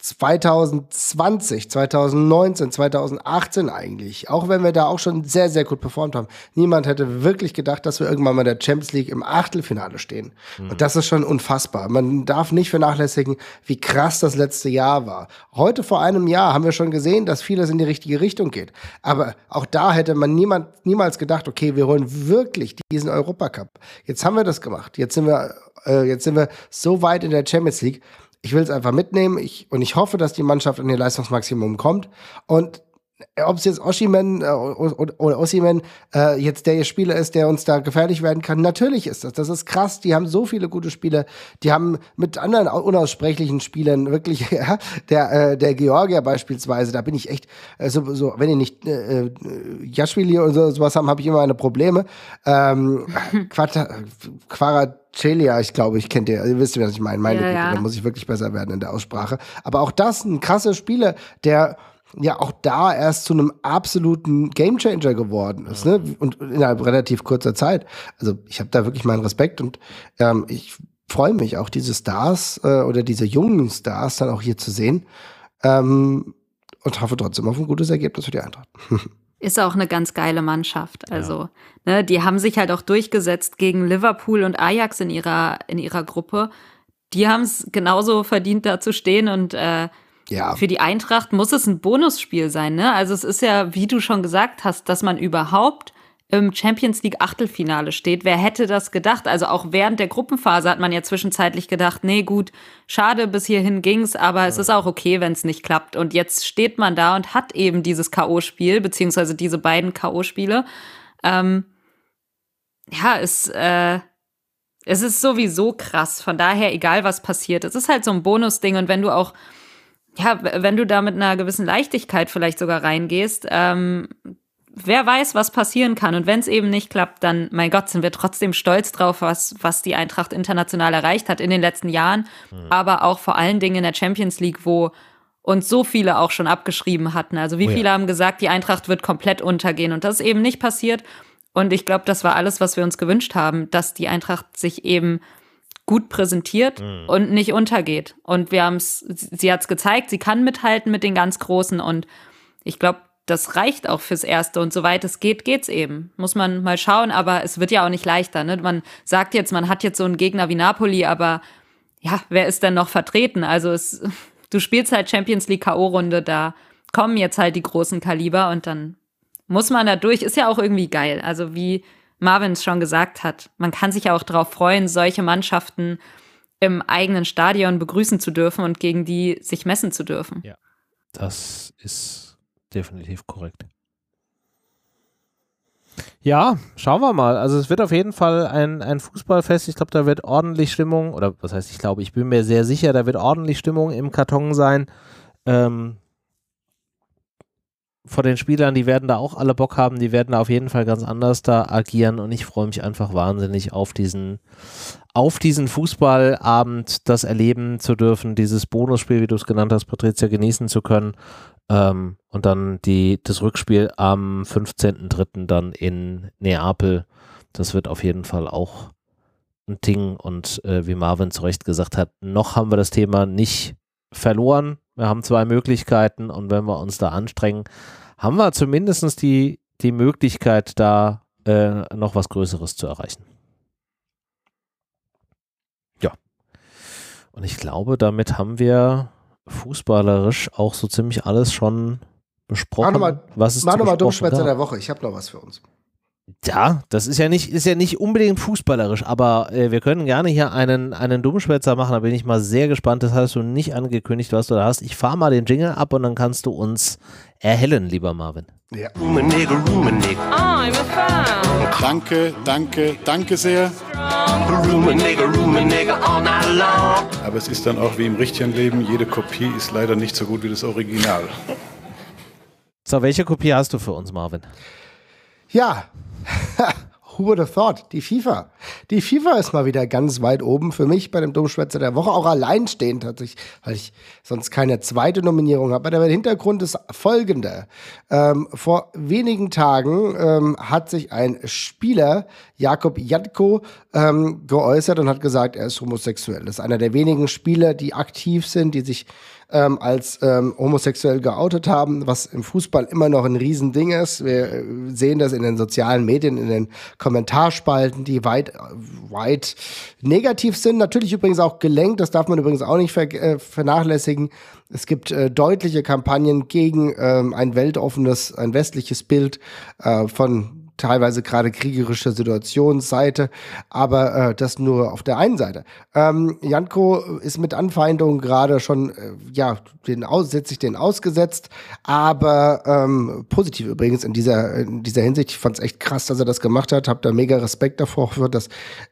2020, 2019, 2018 eigentlich, auch wenn wir da auch schon sehr, sehr gut performt haben, niemand hätte wirklich gedacht, dass wir irgendwann mal in der Champions League im Achtelfinale stehen. Mhm. Und das ist schon unfassbar. Man darf nicht vernachlässigen, wie krass das letzte Jahr war. Heute vor einem Jahr haben wir schon gesehen, dass vieles in die richtige Richtung geht. Aber auch da hätte man niemand, niemals gedacht, okay, wir holen wirklich diesen Europacup. Jetzt haben wir das gemacht. Jetzt sind wir, äh, jetzt sind wir so weit in der Champions League ich will es einfach mitnehmen ich, und ich hoffe, dass die Mannschaft an ihr Leistungsmaximum kommt. Und ob es jetzt Oshiman äh, oder Ossiman äh, jetzt der Spieler ist, der uns da gefährlich werden kann, natürlich ist das. Das ist krass. Die haben so viele gute Spieler. Die haben mit anderen unaussprechlichen Spielern wirklich, ja, der, äh, der Georgier beispielsweise, da bin ich echt, äh, so, so wenn ihr nicht äh, äh Jaschwili und so, sowas haben, habe ich immer meine Probleme. Ähm, Quara, Celia, ich glaube, ich kennt ihr, ihr wisst, was ich meine. Meine ja, Güte, ja. da muss ich wirklich besser werden in der Aussprache. Aber auch das ein krasser Spieler, der ja auch da erst zu einem absoluten Gamechanger geworden ist, ne? Und innerhalb relativ kurzer Zeit. Also ich habe da wirklich meinen Respekt und ähm, ich freue mich auch diese Stars äh, oder diese jungen Stars dann auch hier zu sehen ähm, und hoffe trotzdem auf ein gutes Ergebnis für die Eintracht. ist auch eine ganz geile Mannschaft. Also, ja. ne, die haben sich halt auch durchgesetzt gegen Liverpool und Ajax in ihrer, in ihrer Gruppe. Die haben es genauso verdient, da zu stehen und äh, ja. für die Eintracht muss es ein Bonusspiel sein, ne? Also es ist ja, wie du schon gesagt hast, dass man überhaupt im Champions League Achtelfinale steht. Wer hätte das gedacht? Also auch während der Gruppenphase hat man ja zwischenzeitlich gedacht, nee, gut, schade, bis hierhin ging's, aber es ist auch okay, wenn es nicht klappt. Und jetzt steht man da und hat eben dieses K.O.-Spiel, beziehungsweise diese beiden K.O.-Spiele. Ähm, ja, es, äh, es ist sowieso krass. Von daher, egal was passiert, es ist halt so ein Bonusding. Und wenn du auch, ja, wenn du da mit einer gewissen Leichtigkeit vielleicht sogar reingehst, ähm, wer weiß, was passieren kann. Und wenn es eben nicht klappt, dann, mein Gott, sind wir trotzdem stolz drauf, was, was die Eintracht international erreicht hat in den letzten Jahren. Mhm. Aber auch vor allen Dingen in der Champions League, wo uns so viele auch schon abgeschrieben hatten. Also wie oh ja. viele haben gesagt, die Eintracht wird komplett untergehen. Und das ist eben nicht passiert. Und ich glaube, das war alles, was wir uns gewünscht haben, dass die Eintracht sich eben gut präsentiert mhm. und nicht untergeht. Und wir haben es, sie hat es gezeigt, sie kann mithalten mit den ganz Großen. Und ich glaube, das reicht auch fürs Erste. Und soweit es geht, geht's eben. Muss man mal schauen, aber es wird ja auch nicht leichter. Ne? Man sagt jetzt, man hat jetzt so einen Gegner wie Napoli, aber ja, wer ist denn noch vertreten? Also es, du spielst halt Champions League K.O.-Runde, da kommen jetzt halt die großen Kaliber und dann muss man da durch. Ist ja auch irgendwie geil. Also wie Marvin es schon gesagt hat, man kann sich ja auch darauf freuen, solche Mannschaften im eigenen Stadion begrüßen zu dürfen und gegen die sich messen zu dürfen. Ja, das ist definitiv korrekt. Ja, schauen wir mal. Also es wird auf jeden Fall ein, ein Fußballfest. Ich glaube, da wird ordentlich Stimmung, oder was heißt ich glaube, ich bin mir sehr sicher, da wird ordentlich Stimmung im Karton sein. Ähm, vor den Spielern, die werden da auch alle Bock haben, die werden da auf jeden Fall ganz anders da agieren und ich freue mich einfach wahnsinnig auf diesen, auf diesen Fußballabend, das erleben zu dürfen, dieses Bonusspiel, wie du es genannt hast, Patricia, genießen zu können ähm, und dann die, das Rückspiel am 15.03. dann in Neapel. Das wird auf jeden Fall auch ein Ding. Und äh, wie Marvin zu Recht gesagt hat, noch haben wir das Thema nicht verloren. Wir haben zwei Möglichkeiten und wenn wir uns da anstrengen, haben wir zumindest die, die Möglichkeit, da äh, noch was Größeres zu erreichen. Ja. Und ich glaube, damit haben wir fußballerisch auch so ziemlich alles schon besprochen. Mach nochmal, was ist mach nochmal Dummschwätzer der Woche. Ich habe noch was für uns. Ja, das ist ja nicht, ist ja nicht unbedingt fußballerisch, aber äh, wir können gerne hier einen, einen Dummschwätzer machen. Da bin ich mal sehr gespannt. Das hast du nicht angekündigt, was du da hast. Ich fahre mal den Jingle ab und dann kannst du uns erhellen, lieber Marvin. Ja. I'm a fan. Danke, danke, danke sehr. Aber es ist dann auch wie im richtigen Leben, jede Kopie ist leider nicht so gut wie das Original. So, welche Kopie hast du für uns, Marvin? Ja, who would have thought? Die FIFA. Die FIFA ist mal wieder ganz weit oben für mich bei dem Dummschwätzer der Woche. Auch alleinstehend hat sich, weil ich sonst keine zweite Nominierung habe. Aber der Hintergrund ist folgender. Ähm, vor wenigen Tagen ähm, hat sich ein Spieler, Jakob Jatko, ähm, geäußert und hat gesagt, er ist homosexuell. Das ist einer der wenigen Spieler, die aktiv sind, die sich ähm, als ähm, homosexuell geoutet haben, was im Fußball immer noch ein Riesending ist. Wir äh, sehen das in den sozialen Medien, in den Kommentarspalten, die weit, weit negativ sind. Natürlich übrigens auch gelenkt, das darf man übrigens auch nicht ver äh, vernachlässigen. Es gibt äh, deutliche Kampagnen gegen ähm, ein weltoffenes, ein westliches Bild äh, von teilweise gerade kriegerische Situationsseite, aber äh, das nur auf der einen Seite. Ähm, Janko ist mit Anfeindungen gerade schon, äh, ja, den aus, sich den ausgesetzt, aber ähm, positiv übrigens in dieser, in dieser Hinsicht. Ich fand es echt krass, dass er das gemacht hat, habe da mega Respekt davor, dass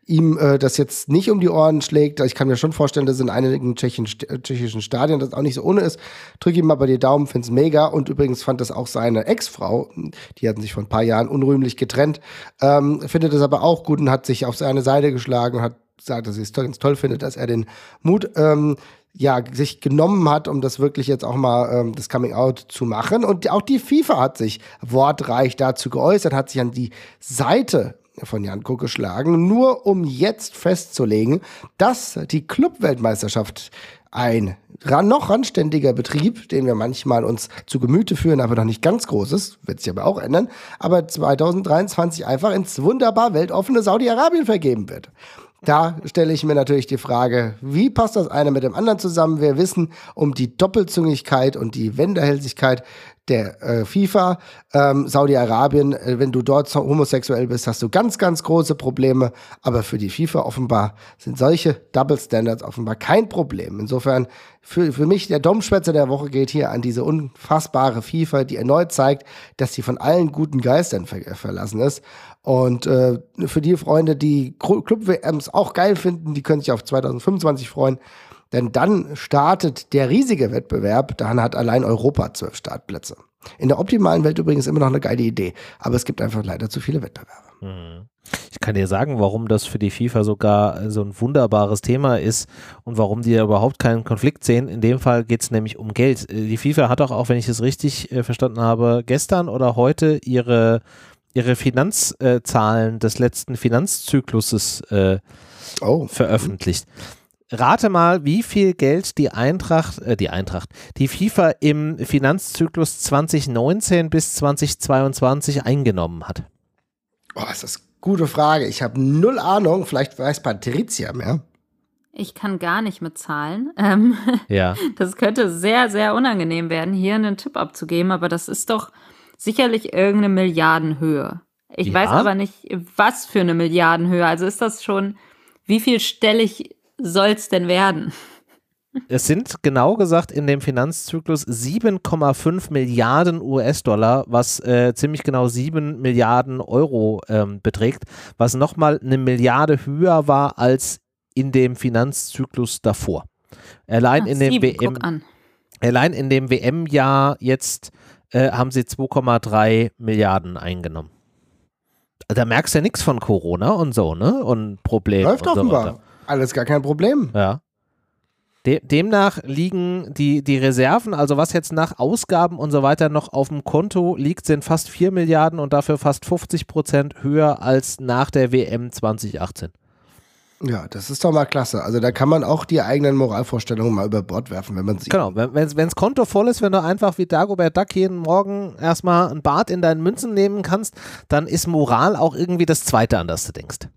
ihm äh, das jetzt nicht um die Ohren schlägt. Ich kann mir schon vorstellen, dass in einigen tschechischen, tschechischen Stadien das auch nicht so ohne ist. Drücke ihm aber die Daumen, finde es mega und übrigens fand das auch seine Ex-Frau, die hatten sich vor ein paar Jahren unrühmlich getrennt, ähm, findet es aber auch gut und hat sich auf seine Seite geschlagen hat gesagt, dass sie es ganz toll findet, dass er den Mut ähm, ja, sich genommen hat, um das wirklich jetzt auch mal ähm, das Coming Out zu machen. Und auch die FIFA hat sich wortreich dazu geäußert, hat sich an die Seite von Janko geschlagen, nur um jetzt festzulegen, dass die Clubweltmeisterschaft ein noch randständiger Betrieb, den wir manchmal uns zu Gemüte führen, aber noch nicht ganz groß ist, wird sich aber auch ändern, aber 2023 einfach ins wunderbar weltoffene Saudi-Arabien vergeben wird. Da stelle ich mir natürlich die Frage, wie passt das eine mit dem anderen zusammen? Wir wissen um die Doppelzüngigkeit und die Wenderhältigkeit der äh, FIFA. Ähm, Saudi-Arabien, äh, wenn du dort homosexuell bist, hast du ganz, ganz große Probleme. Aber für die FIFA offenbar sind solche Double Standards offenbar kein Problem. Insofern, für, für mich, der Domschwätzer der Woche geht hier an diese unfassbare FIFA, die erneut zeigt, dass sie von allen guten Geistern ver verlassen ist. Und äh, für die Freunde, die Club-WMs auch geil finden, die können sich auf 2025 freuen. Denn dann startet der riesige Wettbewerb, dann hat allein Europa zwölf Startplätze. In der optimalen Welt übrigens immer noch eine geile Idee, aber es gibt einfach leider zu viele Wettbewerbe. Mhm. Ich kann dir sagen, warum das für die FIFA sogar so ein wunderbares Thema ist und warum die ja überhaupt keinen Konflikt sehen. In dem Fall geht es nämlich um Geld. Die FIFA hat auch, auch wenn ich es richtig äh, verstanden habe, gestern oder heute ihre, ihre Finanzzahlen des letzten Finanzzykluses äh, oh. veröffentlicht. Rate mal, wie viel Geld die Eintracht, äh, die Eintracht, die FIFA im Finanzzyklus 2019 bis 2022 eingenommen hat. Oh, ist das eine gute Frage. Ich habe null Ahnung. Vielleicht weiß Patricia mehr. Ich kann gar nicht mit Zahlen. Ähm, ja. Das könnte sehr, sehr unangenehm werden, hier einen Tipp abzugeben, aber das ist doch sicherlich irgendeine Milliardenhöhe. Ich ja? weiß aber nicht, was für eine Milliardenhöhe. Also ist das schon, wie viel stelle ich soll's denn werden? Es sind genau gesagt in dem Finanzzyklus 7,5 Milliarden US-Dollar, was äh, ziemlich genau 7 Milliarden Euro ähm, beträgt, was nochmal eine Milliarde höher war als in dem Finanzzyklus davor. Allein Ach, in dem WM, allein in dem WM-Jahr jetzt äh, haben sie 2,3 Milliarden eingenommen. Da merkst du ja nichts von Corona und so, ne? Und Problemen. Läuft und offenbar. So alles gar kein Problem. Ja. De demnach liegen die, die Reserven, also was jetzt nach Ausgaben und so weiter noch auf dem Konto liegt, sind fast 4 Milliarden und dafür fast 50 Prozent höher als nach der WM 2018. Ja, das ist doch mal klasse. Also da kann man auch die eigenen Moralvorstellungen mal über Bord werfen, wenn man sie. Genau, wenn das Konto voll ist, wenn du einfach wie Dagobert Duck jeden Morgen erstmal ein Bad in deinen Münzen nehmen kannst, dann ist Moral auch irgendwie das Zweite, an das du denkst.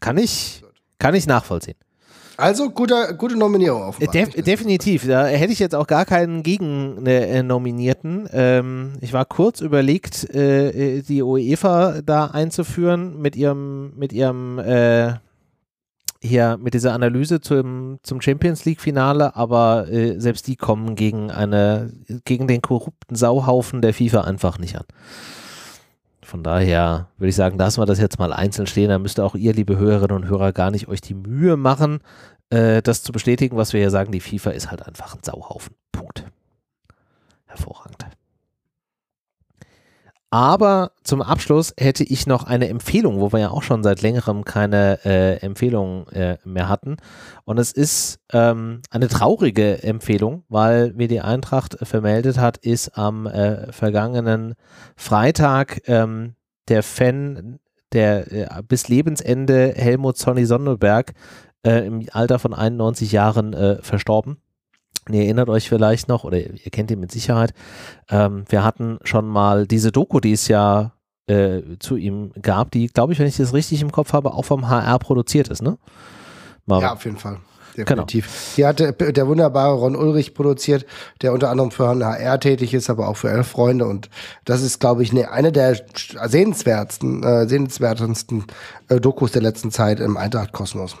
Kann ich, kann ich nachvollziehen. Also gute, gute Nominierung auf. Def definitiv. Da hätte ich jetzt auch gar keinen Gegen-Nominierten. Äh, ähm, ich war kurz überlegt, äh, die UEFA da einzuführen mit ihrem, mit ihrem äh, hier mit dieser Analyse zum, zum Champions League-Finale, aber äh, selbst die kommen gegen eine, gegen den korrupten Sauhaufen der FIFA einfach nicht an. Von daher würde ich sagen, lassen wir das jetzt mal einzeln stehen. Da müsst ihr auch ihr, liebe Hörerinnen und Hörer, gar nicht euch die Mühe machen, äh, das zu bestätigen, was wir hier sagen. Die FIFA ist halt einfach ein Sauhaufen. Punkt. Hervorragend. Aber zum Abschluss hätte ich noch eine Empfehlung, wo wir ja auch schon seit längerem keine äh, Empfehlung äh, mehr hatten. Und es ist ähm, eine traurige Empfehlung, weil, wie die Eintracht vermeldet hat, ist am äh, vergangenen Freitag ähm, der Fan, der äh, bis Lebensende Helmut Sonny Sonnenberg äh, im Alter von 91 Jahren äh, verstorben. Ihr erinnert euch vielleicht noch, oder ihr kennt ihn mit Sicherheit, ähm, wir hatten schon mal diese Doku, die es ja äh, zu ihm gab, die, glaube ich, wenn ich das richtig im Kopf habe, auch vom HR produziert ist, ne? Marvin. Ja, auf jeden Fall. Definitiv. Genau. Die hatte der wunderbare Ron Ulrich produziert, der unter anderem für HR tätig ist, aber auch für Elf Freunde. Und das ist, glaube ich, ne, eine der sehenswertesten, äh, sehenswertesten äh, Dokus der letzten Zeit im Eintracht-Kosmos.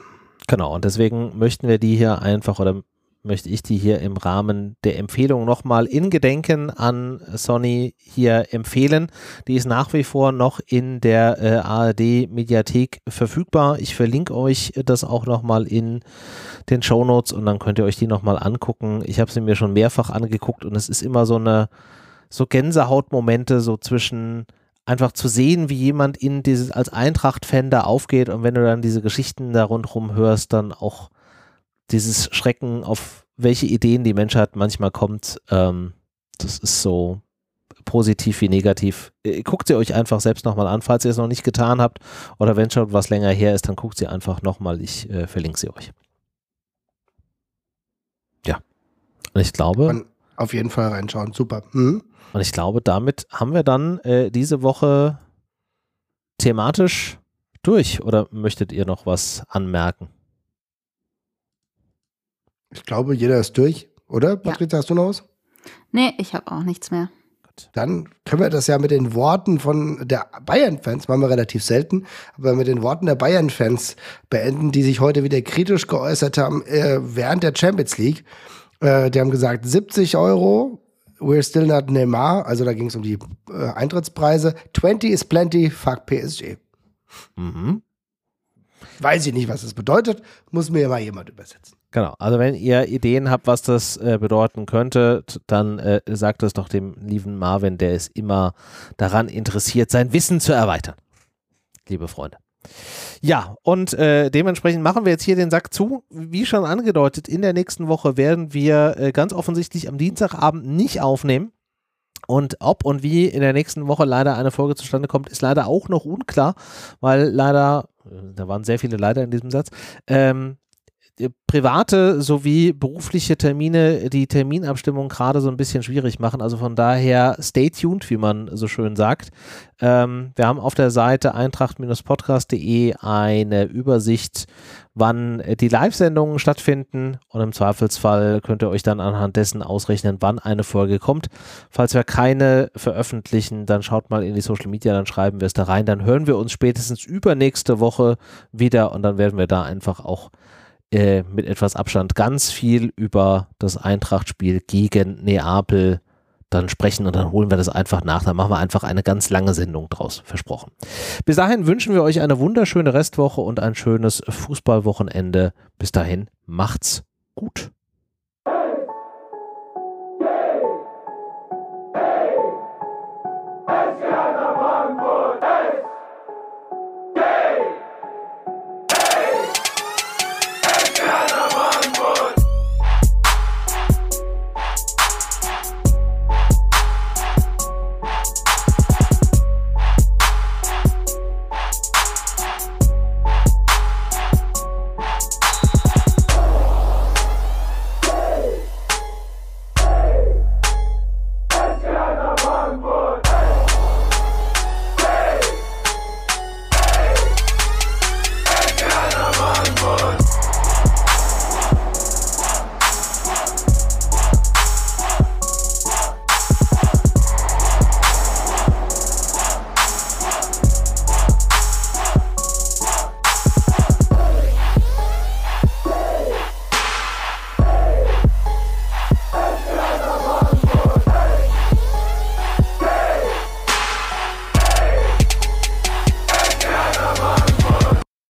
Genau, und deswegen möchten wir die hier einfach oder möchte ich die hier im Rahmen der Empfehlung nochmal in Gedenken an Sony hier empfehlen. Die ist nach wie vor noch in der äh, ARD-Mediathek verfügbar. Ich verlinke euch das auch nochmal in den Show Notes und dann könnt ihr euch die nochmal angucken. Ich habe sie mir schon mehrfach angeguckt und es ist immer so eine so Gänsehautmomente so zwischen einfach zu sehen, wie jemand in dieses als Eintracht-Fan da aufgeht und wenn du dann diese Geschichten da rundherum hörst, dann auch dieses Schrecken, auf welche Ideen die Menschheit manchmal kommt, ähm, das ist so positiv wie negativ. Äh, guckt sie euch einfach selbst nochmal an, falls ihr es noch nicht getan habt oder wenn schon was länger her ist, dann guckt sie einfach nochmal. Ich äh, verlinke sie euch. Ja. Und ich glaube. Und auf jeden Fall reinschauen. Super. Mhm. Und ich glaube, damit haben wir dann äh, diese Woche thematisch durch. Oder möchtet ihr noch was anmerken? Ich glaube, jeder ist durch, oder? Patricia, ja. hast du noch was? Nee, ich habe auch nichts mehr. Dann können wir das ja mit den Worten von der Bayern-Fans, machen wir relativ selten, aber mit den Worten der Bayern-Fans beenden, die sich heute wieder kritisch geäußert haben äh, während der Champions League. Äh, die haben gesagt, 70 Euro, we're still not Neymar, also da ging es um die äh, Eintrittspreise. 20 is plenty, fuck PSG. Mhm. Weiß ich nicht, was das bedeutet, muss mir mal jemand übersetzen. Genau, also wenn ihr Ideen habt, was das äh, bedeuten könnte, dann äh, sagt es doch dem lieben Marvin, der ist immer daran interessiert, sein Wissen zu erweitern. Liebe Freunde. Ja, und äh, dementsprechend machen wir jetzt hier den Sack zu. Wie schon angedeutet, in der nächsten Woche werden wir äh, ganz offensichtlich am Dienstagabend nicht aufnehmen. Und ob und wie in der nächsten Woche leider eine Folge zustande kommt, ist leider auch noch unklar, weil leider, äh, da waren sehr viele leider in diesem Satz, ähm, private sowie berufliche Termine die Terminabstimmung gerade so ein bisschen schwierig machen. Also von daher stay tuned, wie man so schön sagt. Ähm, wir haben auf der Seite eintracht-podcast.de eine Übersicht, wann die Live-Sendungen stattfinden und im Zweifelsfall könnt ihr euch dann anhand dessen ausrechnen, wann eine Folge kommt. Falls wir keine veröffentlichen, dann schaut mal in die Social Media, dann schreiben wir es da rein. Dann hören wir uns spätestens übernächste Woche wieder und dann werden wir da einfach auch äh, mit etwas Abstand ganz viel über das Eintracht-Spiel gegen Neapel dann sprechen und dann holen wir das einfach nach. Dann machen wir einfach eine ganz lange Sendung draus, versprochen. Bis dahin wünschen wir euch eine wunderschöne Restwoche und ein schönes Fußballwochenende. Bis dahin, macht's gut.